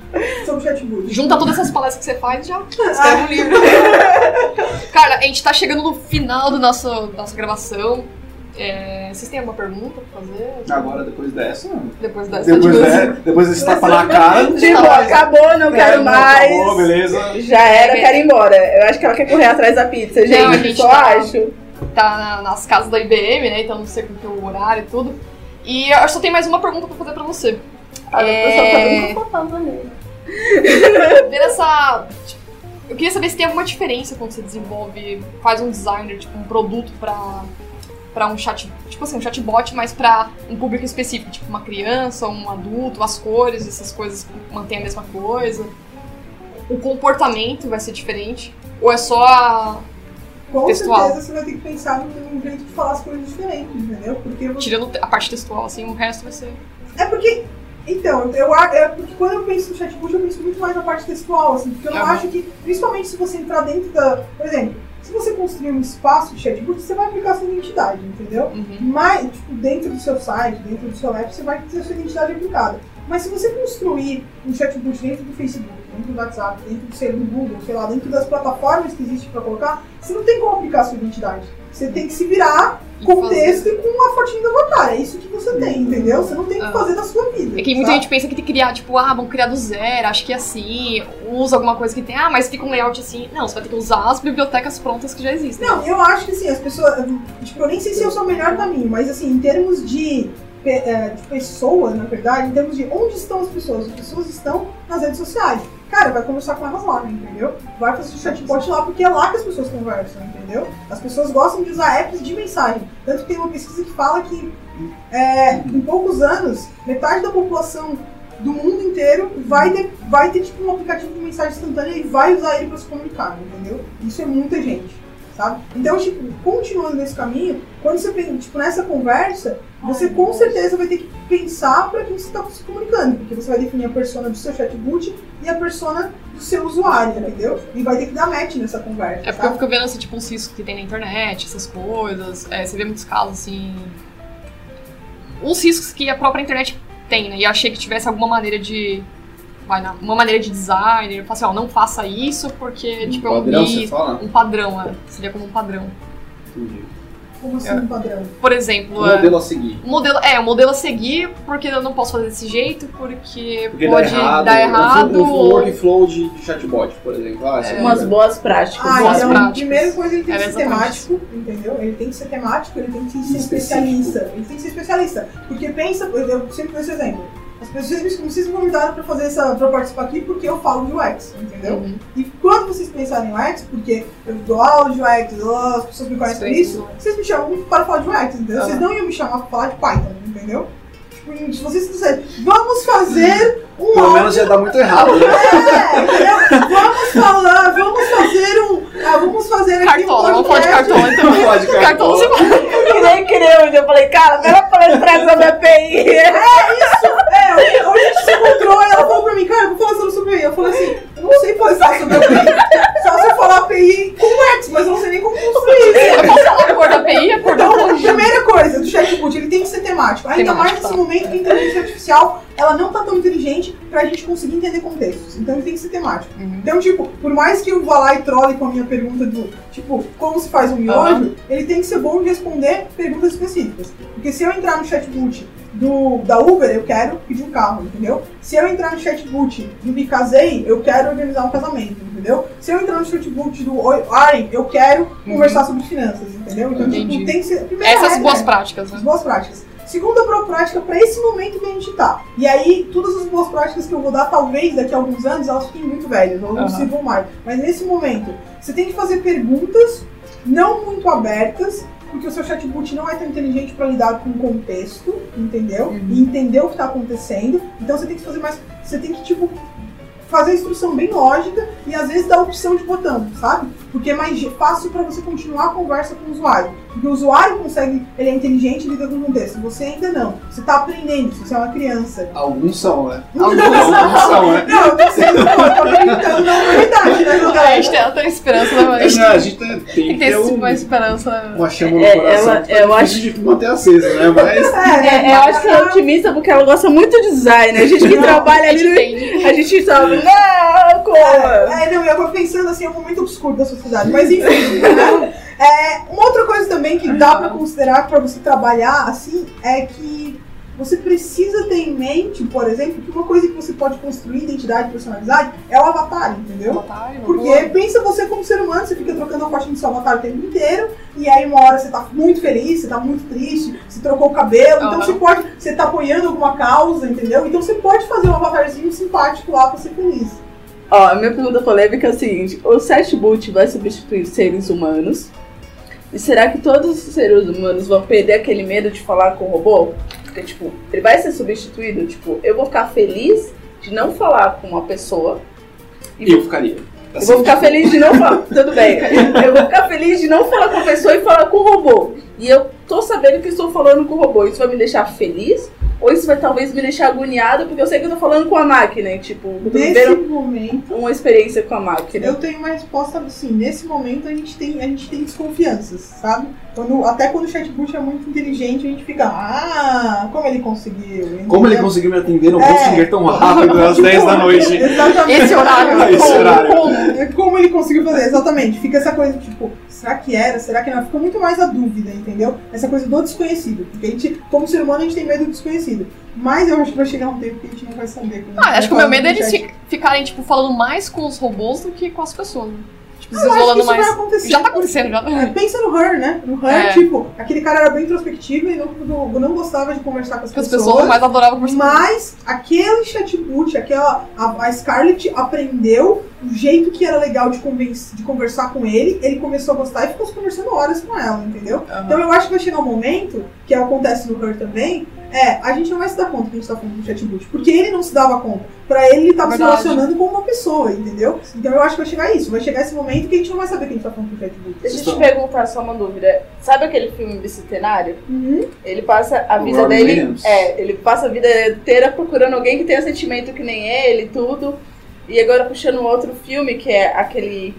sobre chatbot. junta todas essas palestras que você faz e já escreve um livro. Cara, a gente tá chegando no final da nossa, nossa gravação. É, vocês têm alguma pergunta pra fazer? Agora, depois dessa. Depois dessa Depois, de, depois desse tapa na cara. Tipo, Tá. acabou, não quero É, mais. Acabou, beleza. Já era, quero ir embora. Eu acho que ela quer correr atrás da pizza, gente. Não, a gente só tá- acho. tá na- nas casas da IBM, né? Então não sei como que é o horário e tudo. E eu só tenho mais uma pergunta pra fazer pra você. Ah, É. tá nele. Ver essa. Eu queria saber se tem alguma diferença quando você desenvolve, faz um designer, tipo, um produto pra, pra um chat. Tipo assim, um chatbot, mas pra um público específico, tipo uma criança, um adulto, as cores, essas coisas mantêm a mesma coisa. O comportamento vai ser diferente. Ou é só a. Com Textual. certeza você vai ter que pensar num jeito de falar as coisas diferentes, entendeu? Porque você Tirando a parte textual, assim, o resto vai ser. É porque. Então, eu, é porque quando eu penso no chatbot, eu penso muito mais na parte textual, assim, porque eu não Aham. acho que, principalmente se você entrar dentro da. Por exemplo, se você construir um espaço de chatbot, você vai aplicar sua identidade, entendeu? Uhum. Mas, tipo, dentro do seu site, dentro do seu app, você vai ter a sua identidade aplicada. Mas se você construir um chatbot dentro do Facebook, dentro do WhatsApp, dentro do, do Google, sei lá, dentro das plataformas que existem para colocar, você não tem como aplicar a sua identidade. Você tem que se virar com o texto e com a fotinha do avatar. É isso que você tem, entendeu? Você não tem que Ah. fazer na sua vida. É que muita sabe? gente pensa que tem que criar, tipo, ah, vamos criar do zero, acho que é assim, usa alguma coisa que tem, ah, mas fica um layout assim. Não, você vai ter que usar as bibliotecas prontas que já existem. Não, eu acho que assim, as pessoas. Tipo, eu nem sei se eu sou o melhor caminho, mas assim, em termos de, de pessoas, na verdade, em termos de onde estão as pessoas, as pessoas estão nas redes sociais. Cara, vai conversar com elas lá, entendeu? Vai fazer o chatbot lá, porque é lá que as pessoas conversam, entendeu? As pessoas gostam de usar apps de mensagem. Tanto que tem uma pesquisa que fala que é, em poucos anos, metade da população do mundo inteiro vai ter, vai ter tipo um aplicativo de mensagem instantânea e vai usar ele para se comunicar, entendeu? Isso é muita gente, sabe? Então, tipo, continuando nesse caminho, quando você tipo, nessa conversa, você com certeza vai ter que pensar para quem você está se comunicando, porque você vai definir a persona do seu chatbot e a persona do seu usuário, entendeu? E vai ter que dar match nessa conversa, É porque eu sabe? fico vendo, assim, tipo, os riscos que tem na internet, essas coisas. É, você vê muitos casos, assim. Os riscos que a própria internet tem, né? E eu achei que tivesse alguma maneira de. Vai, não, uma maneira de design. Eu falo assim, ó, não faça isso porque, tipo, é um Padrão, você risco. fala? Um padrão, é. Seria como um padrão. Entendi. Como assim É. um padrão? Por exemplo, O é, modelo a seguir. o modelo, é, o modelo a seguir, porque eu não posso fazer desse jeito, porque, Porque pode dá errado. dar errado. Um, um workflow de, de chatbot, por exemplo. Ah, É. Umas boas práticas. Ah, boas então, práticas. primeira coisa ele tem que Era ser exatamente temático, entendeu? Ele tem que ser temático, ele tem que ser Específico. especialista. Ele tem que ser especialista. Porque pensa, eu eu sempre dou esse exemplo. As pessoas me, vocês me convidaram pra fazer essa, pra participar aqui porque eu falo de UX, entendeu? Uhum. E quando vocês pensarem em UX, porque eu dou aula de UX, as pessoas me conhecem por isso, vocês me chamam para falar de UX, entendeu? Vocês Aham. não iam me chamar pra falar de Python, entendeu? Tipo, se vocês disserem, vamos fazer um Pelo áudio menos já dá muito errado, né? é, entendeu? Vamos falar, vamos fazer um. Ah, vamos fazer aqui um Cartola, vamos falar de podcast. cartola, então. Pode, cara. Cartola você vai. Que nem criança. Eu falei, cara, pega palestrar sobre a API. É, hoje a gente se encontrou e ela falou pra mim, cara, eu vou falar sobre API. Eu falei assim, eu não sei falar sobre API. Só se eu falar API com X, mas eu não sei nem como construir falar a cor da API, a cor da Então, primeira coisa do chatbot, ele tem que ser temático. Ainda Temático, mais nesse tá. momento que a inteligência artificial, ela não tá tão inteligente pra gente conseguir entender contextos. Então ele tem que ser temático. Uhum. Então, tipo, por mais que eu vá lá e trole com a minha pergunta do, tipo, como se faz um miojo, ele tem que ser bom de responder perguntas específicas. Porque se eu entrar no chatbot do, da Uber, eu quero pedir um carro, entendeu? Se eu entrar no chatbot do Me Casei, eu quero organizar um casamento, entendeu? Se eu entrar no chatbot do Oi, Aren, eu quero conversar sobre finanças, entendeu? Então, Entendi. tipo, tem que ser... primeira Essas regra boas é- práticas, né? as boas práticas. Segunda boa prática para esse momento que a gente tá. E aí, todas as boas práticas que eu vou dar, talvez daqui a alguns anos, elas fiquem muito velhas, elas não Aham. sirvam mais. Mas nesse momento, você tem que fazer perguntas não muito abertas, porque o seu chatbot não é tão inteligente para lidar com o contexto, entendeu? Uhum. E entender o que tá acontecendo. Então você tem que fazer mais. Você tem que, tipo, fazer a instrução bem lógica e às vezes dar opção de botão, sabe? Porque é mais fácil para você continuar a conversa com o usuário. Porque o usuário consegue, ele é inteligente e lida com o contexto. Você ainda não. Você tá aprendendo, você é uma criança. Alguns são, né? Alguns Alguns são, né? Não, eu tô sendo, pô, eu tô acreditando na humanidade, né, meu A galera? gente tem, tem esperança, né, mano? A gente Não, a gente tem, tem tem que ter ter um, uma esperança. né? uma chama no É, coração. ela- eu acho- de manter acesa, né? Mas É, eu acho que ela é otimista porque ela gosta muito de design. A gente que Não, trabalha A gente ali, a gente sabe, não, como? É, não, eu vou pensando assim, é um momento obscuro da sociedade. Mas enfim. É, uma outra coisa também que dá pra considerar pra você trabalhar assim é que você precisa ter em mente, por exemplo, que uma coisa que você pode construir identidade e personalidade é o avatar, entendeu? Boa Porque pensa você como ser humano, você fica trocando a fotinha do seu avatar o tempo inteiro, e aí uma hora você tá muito feliz, você tá muito triste, você trocou o cabelo, então Aham. você pode, você tá apoiando alguma causa, entendeu? Então você pode fazer um avatarzinho simpático lá pra ser feliz. Ó, a minha pergunta polêmica é a seguinte: o chatbot vai substituir seres humanos? E será que todos os seres humanos vão perder aquele medo de falar com o robô? Porque, tipo, ele vai ser substituído? Tipo, eu vou ficar feliz de não falar com uma pessoa. E eu ficaria. Eu vou ficar feliz de não falar. Tudo bem. Eu vou ficar feliz de não falar com a pessoa e falar com o robô. E eu tô sabendo que estou falando com o robô. Isso vai me deixar feliz? Ou isso vai talvez me deixar agoniado porque eu sei que eu tô falando com a máquina? E, tipo, Nesse momento, uma experiência com a máquina. eu tenho uma resposta assim, nesse momento a gente tem, a gente tem desconfianças, sabe? Quando, até quando o chatbot é muito inteligente, a gente fica, ah, como ele conseguiu? Como ele Entendeu? conseguiu me atender no É. Messenger tão rápido às 10 da noite? Exatamente. Esse horário. Esse como- horário. como? Como ele conseguiu fazer, exatamente. Fica essa coisa, tipo, será que era? Será que não? Fica muito mais a dúvida, entendeu? Essa coisa do desconhecido. Porque a gente, como ser humano, a gente tem medo do desconhecido. Mas eu acho que vai chegar um tempo que a gente não vai saber. Ah, vai acho que o meu medo é eles ficarem, tipo, falando mais com os robôs do que com as pessoas. né? Tipo, isso vai mais. acontecer. Já tá acontecendo, já. É, pensa no Her, né? No Her, É. tipo, aquele cara era bem introspectivo e não, não, gostava de conversar com as Porque as pessoas. pessoas mais adoravam por Mas aquele chatbot, aquela, a, a Scarlett aprendeu o jeito que era legal de, de conversar com ele, ele começou a gostar e ficou conversando horas com ela, entendeu? Então eu acho que vai chegar um momento, que acontece no Her também, é, a gente não vai se dar conta que a gente tá falando do chatbot, porque ele não se dava conta. Pra ele, ele tava se Verdade. relacionando com uma pessoa, entendeu? Então eu acho que vai chegar isso, vai chegar esse momento que a gente não vai saber que a gente tá falando com o chatbot. Deixa eu te perguntar só uma dúvida. Sabe aquele filme Bicentenário? Uhum. Ele passa a vida Robin dele. Williams. É, ele passa a vida inteira procurando alguém que tenha sentimento que nem ele e tudo. E agora puxando um outro filme, que é aquele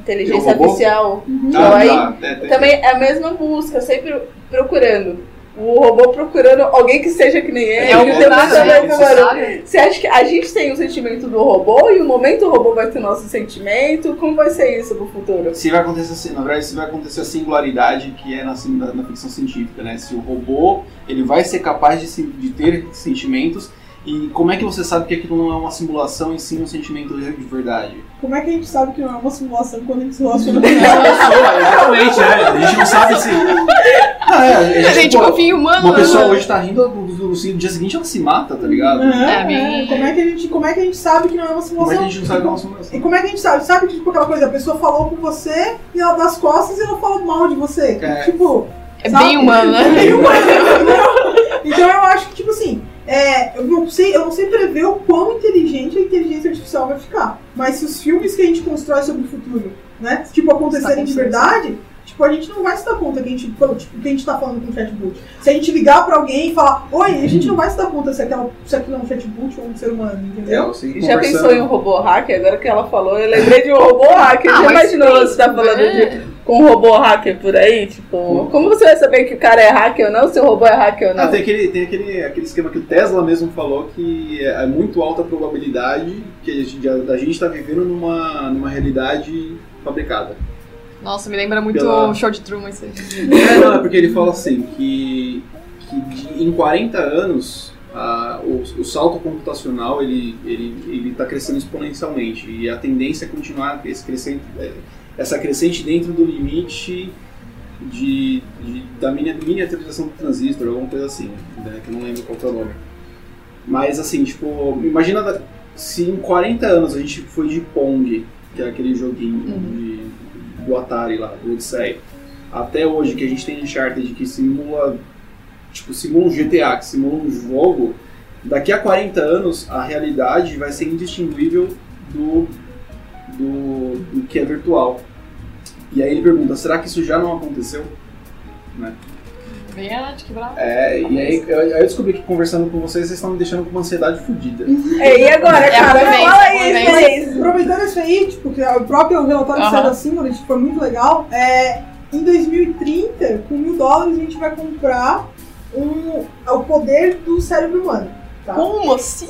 Inteligência? Artificial. Uhum. Então, aí, tá. É, Também é a mesma busca, sempre procurando. O robô procurando alguém que seja que nem ele. É o que né? sabe? Você acha que a gente tem o sentimento do robô e o momento o robô vai ter nosso sentimento? Como vai ser isso no futuro? Se vai acontecer assim, na verdade, se vai acontecer a singularidade que é na, na, na ficção científica, né? Se o robô ele vai ser capaz de, de ter sentimentos e como é que você sabe que aquilo não é uma simulação e sim um sentimento de de verdade? Como é que a gente sabe que não é uma simulação quando a gente se relaciona com É ela? exatamente, né? A gente não sabe se. Ah, é, A gente pô, confia em humano. Uma né? pessoa hoje tá rindo, no, no- no dia seguinte ela se mata, tá ligado? É, É, é. Como, é que a gente, como é que a gente sabe que não é uma Como simulação? é que a gente não sabe que é uma simulação? E como é que a gente sabe? Sabe que tipo aquela coisa, a pessoa falou com você e ela das costas e ela falou mal de você. É. Tipo, É sabe? bem humano, né? É bem humano, entendeu? Então eu acho que, tipo assim, é, eu, não sei, eu não sei prever o quão inteligente a inteligência artificial vai ficar. Mas se os filmes que a gente constrói sobre o futuro, né, tipo, acontecerem de verdade, tipo, a gente não vai se dar conta que a gente, tipo, que a gente tá falando com o chatbot. Se a gente ligar pra alguém e falar, oi, a gente não vai se dar conta se, aquela, se aquilo é um chatbot ou um ser humano, entendeu? você Já pensou em um robô hacker? Agora que ela falou, eu lembrei de um robô hacker. Ah, Já imaginou você tá falando é. de, com um robô hacker por aí? Tipo, como você vai saber que o cara é hacker ou não, se o robô é hacker ou Ah, não? tem aquele, tem aquele, aquele esquema que o Tesla mesmo falou que é muito alta a probabilidade que a gente, a gente está vivendo numa, numa realidade fabricada. Nossa, me lembra muito Pela- o show de Truman isso aí. É, não, é porque ele fala assim que, que de- em 40 anos ah, o, o salto computacional ele ele ele está crescendo exponencialmente e a tendência é continuar esse crescente, é, essa crescente dentro do limite de, de- da mini- miniaturização do transistor, alguma coisa assim, né, que eu não lembro qual é o nome. Mas assim, tipo, imagina se em 40 anos a gente foi de Pong, que é aquele joguinho de- do Atari lá, do Odyssey, até hoje que a gente tem Uncharted que simula, tipo, simula um GTA, que simula um jogo, daqui a 40 anos a realidade vai ser indistinguível do, do, do que é virtual. E aí ele pergunta, será que isso já não aconteceu? Bem É, e aí eu, descobri que conversando com vocês, vocês estão me deixando com uma ansiedade fodida. É, e agora, É, cara? vez, Fala aí, Feliz. Aproveitando isso aí, tipo, que o próprio relatório Aham. que saiu da Singlet foi muito legal. É, em 2030, com mil dólares, a gente vai comprar um, o poder do cérebro humano. Tá? Como assim?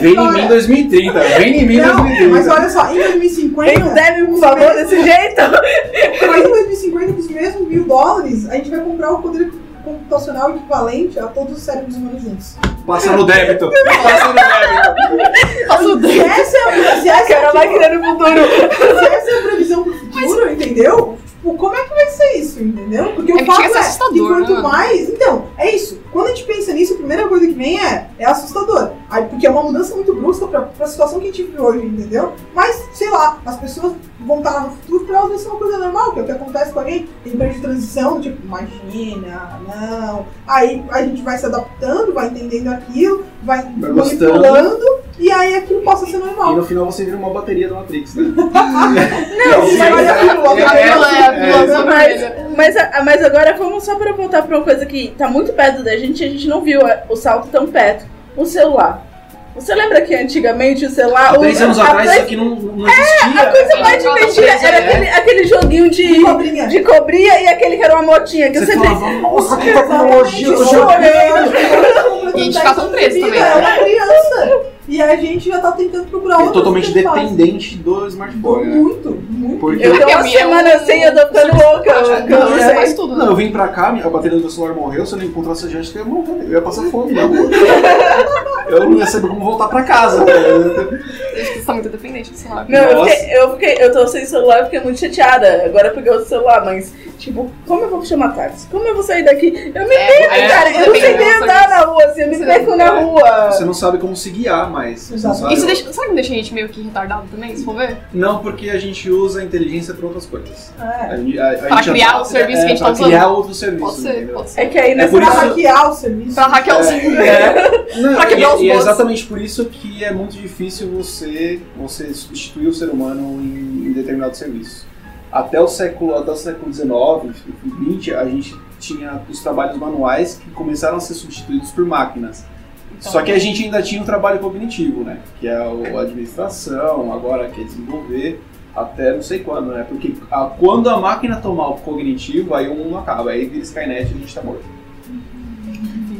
Vem em mim 2030, vem em mim Não, 2030. mas olha só, em 2050. Tem um deve, por favor, desse jeito. Mas em 2050, com os mesmos mil dólares, a gente vai comprar o poder computacional equivalente a todos os cérebros humanos juntos. Passa no débito, passa no débito. Faço Se essa é a, se essa é a, no futuro. se essa é a previsão pro futuro, entendeu? Tipo, como é que vai ser isso, entendeu? Porque É o que fato é que quanto né? mais. Então, é isso. Quando a gente pensa nisso, a primeira coisa que vem é, é assustador. Aí, porque é uma mudança muito brusca pra, pra situação que a gente vive hoje, entendeu? Mas, sei lá, as pessoas vão estar lá no futuro pra elas vai ser uma coisa normal, que é o que acontece com alguém em período de transição, tipo, imagina, não. Aí a gente vai se adaptando, vai entendendo aquilo, vai, Vai manipulando, e aí aquilo passa a ser E normal. no final você vira uma bateria da Matrix, né? Não, Não, mas olha aquilo, olha A aquilo. É a pílula Mas, mas, a- mas agora vamos só para voltar para uma coisa que tá muito perto da gente e a gente não viu é, o salto tão perto. O celular. Você lembra que antigamente o celular. Há três o, anos a atrás isso aqui não, não existia. A coisa mais É, divertida é. era aquele, aquele joguinho de, Cobrinha. de cobrinha e aquele que era uma motinha. Que Você você falava, nossa, que tecnologia. E a gente fica tão preso também, É né? uma criança. E a gente já tá tentando procurar É outra totalmente dependente do smartphone, né? Muito, muito. Porque Eu uma a minha semana um- sem, não você sei. faz tudo, Não, né? eu vim pra cá, a bateria do meu celular morreu, se eu não encontrasse a gente, eu ia morrer, eu ia passar fome na rua. Eu não ia saber como voltar pra casa. né? Acho que você tá muito dependente do celular. Não, eu fiquei, eu fiquei, eu tô sem celular, eu fiquei muito chateada. Agora eu peguei outro celular, mas, tipo, como eu vou chamar táxi? Como eu vou sair daqui? Eu me É, perco, é, cara, eu não sei nem andar na rua, assim, eu me perco na é. rua. Você não sabe como se guiar mais. Sabe- Isso deixa, será que não deixa a gente meio que retardado também, se for ver? não, porque a gente usa a inteligência pra outras coisas. É. A gente- a- a Pra criar ata- o serviço é, que a gente tá pra usando. criar outros serviços, Pode ser, pode ser. É que aí É nessa por Pra hackear o serviço. Pra hackear o serviço. É, Pra quebrar os e, e é exatamente por isso que é muito difícil você, você substituir o ser humano em, em determinados serviços. Até o século, até o século XIX, XX, a gente tinha os trabalhos manuais que começaram a ser substituídos por máquinas. Então, Só que a gente ainda tinha um trabalho cognitivo, né? Que é o- a administração, agora que é desenvolver, até não sei quando, né? Porque a- quando a máquina tomar o cognitivo, aí o mundo acaba. Aí vira Skynet e a gente tá morto.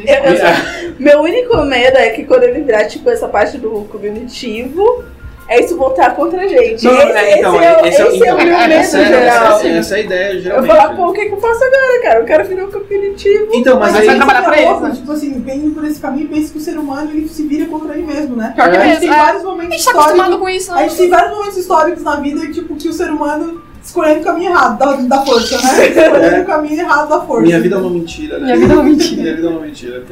Eu- eu- meu único medo é que quando ele virar, tipo, essa parte do cognitivo, é isso voltar contra a gente. Não, esse, é, então, esse é, o- esse é, esse é então, o meu é, medo essa, é, geral. essa, essa é a ideia, eu geralmente. falar, pô, o que, que eu faço agora, cara? O cara virou cognitivo. Então, mas, Mas aí... vai trabalhar pra é eles, louco, né? Tipo assim, vem por esse caminho e pensa que o ser humano ele se vira contra ele mesmo, né? Pior que É. A gente tem é. vários A momentos gente tá acostumado históricos. com isso, A né? gente tem vários momentos históricos na vida, tipo, que o ser humano escolhendo o caminho errado da, da força, né? Escolhendo o caminho errado da força. Minha vida é uma mentira, né? Minha vida é uma mentira. Minha vida é uma mentira.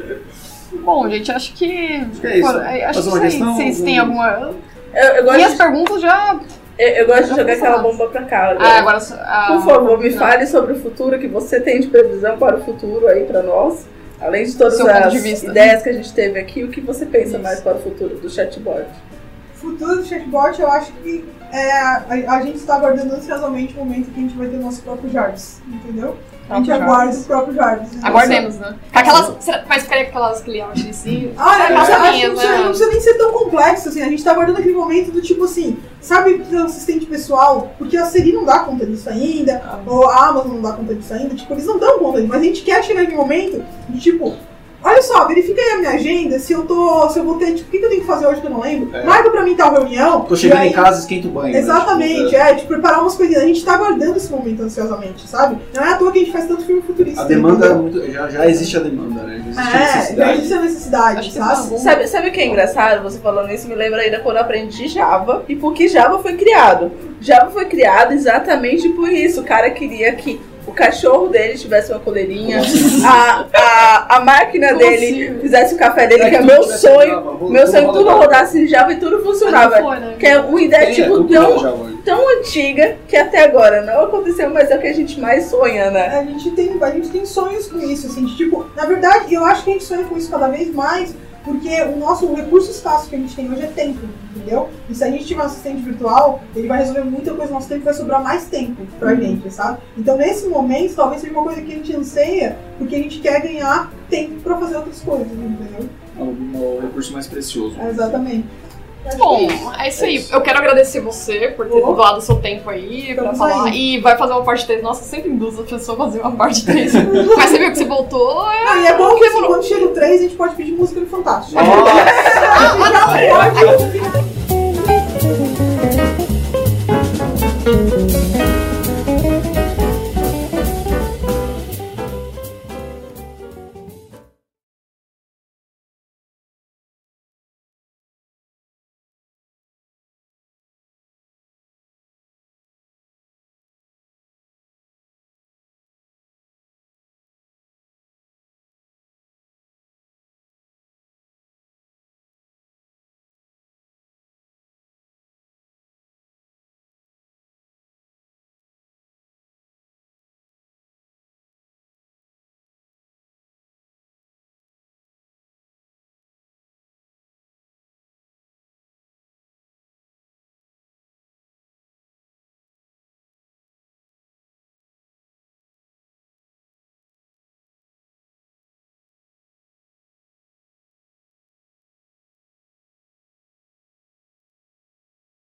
Bom, gente, acho que. que é isso. É, Acho que uma vocês, questão? vocês têm alguma. Eu, eu gosto, Minhas de, perguntas já. eu, eu gosto de Já jogar aquela bomba pra cá. agora. Ah, agora. ah, Por favor, me não. fale sobre o futuro que você tem de previsão para o futuro aí pra nós. Além de todas as de vista. ideias que a gente teve aqui, o que você pensa Isso. mais para o futuro do chatbot? futuro do chatbot, eu acho que é, a, a gente está aguardando ansiosamente o momento que a gente vai ter o nosso próprio Jarvis, entendeu? A gente aguarda Jarvis. o próprio Jarvis. Aguardemos, né? Aquelas. será- Mas ficaria com aquelas clientes assim. Ah, É, eu acho que não precisa, né? não precisa nem ser tão complexo, assim, a gente tá aguardando aquele momento do tipo assim, sabe que o assistente pessoal, porque a Siri não dá conta disso ainda, Ah. ou a Amazon não dá conta disso ainda, tipo, eles não dão conta disso, mas a gente quer chegar naquele momento de tipo, olha só, verifica aí a minha agenda, se eu tô, se eu vou ter, tipo, o que que eu tenho que fazer hoje que eu não lembro, É. marca pra mim tal reunião. Tô chegando aí- em casa, esquenta o banho. né? Exatamente, Tipo, é, de preparar umas coisinhas. A gente tá aguardando esse momento ansiosamente, sabe? Não é à toa que a gente faz tanto filme futurista. A demanda é muito. Já, já existe a demanda, né? Já existe a É, já necessidade. existe a necessidade, sabe? tá. Sabe, sabe o que é engraçado? Você falando isso me lembra ainda quando eu aprendi Java e por que Java foi criado. Java foi criado exatamente por isso. O cara queria que o cachorro dele tivesse uma coleirinha, a, a, a máquina Como dele assim? fizesse o café dele, que é meu sonho. Java, Meu sonho tudo rodar. rodasse em Java e tudo funcionava. foi, né? Que é uma ideia, Tem, é, tipo, tão, tão antiga que até agora não aconteceu, mas é o que a gente mais sonha, né? A gente, tem, a gente tem sonhos com isso, assim, de, tipo, na verdade, eu acho que a gente sonha com isso cada vez mais, porque o nosso recurso escasso que a gente tem hoje é tempo, entendeu? E se a gente tiver um assistente virtual, ele vai resolver muita coisa no nosso tempo, vai sobrar mais tempo pra gente, sabe? Então, nesse momento, talvez seja uma coisa que a gente anseia, porque a gente quer ganhar tempo pra fazer outras coisas, entendeu? É o, o recurso mais precioso. É, exatamente. Bom, é isso é aí. É Eu quero agradecer você por ter oh. doado seu tempo aí Estamos pra falar. Aí. E vai fazer uma parte 3. Nossa, sempre induz a pessoa a fazer uma parte 3. Mas você viu que você voltou. É... Não, e é bom que assim, quando chega o 3, a gente pode pedir música do Fantástico. Nossa! ah, ah, não.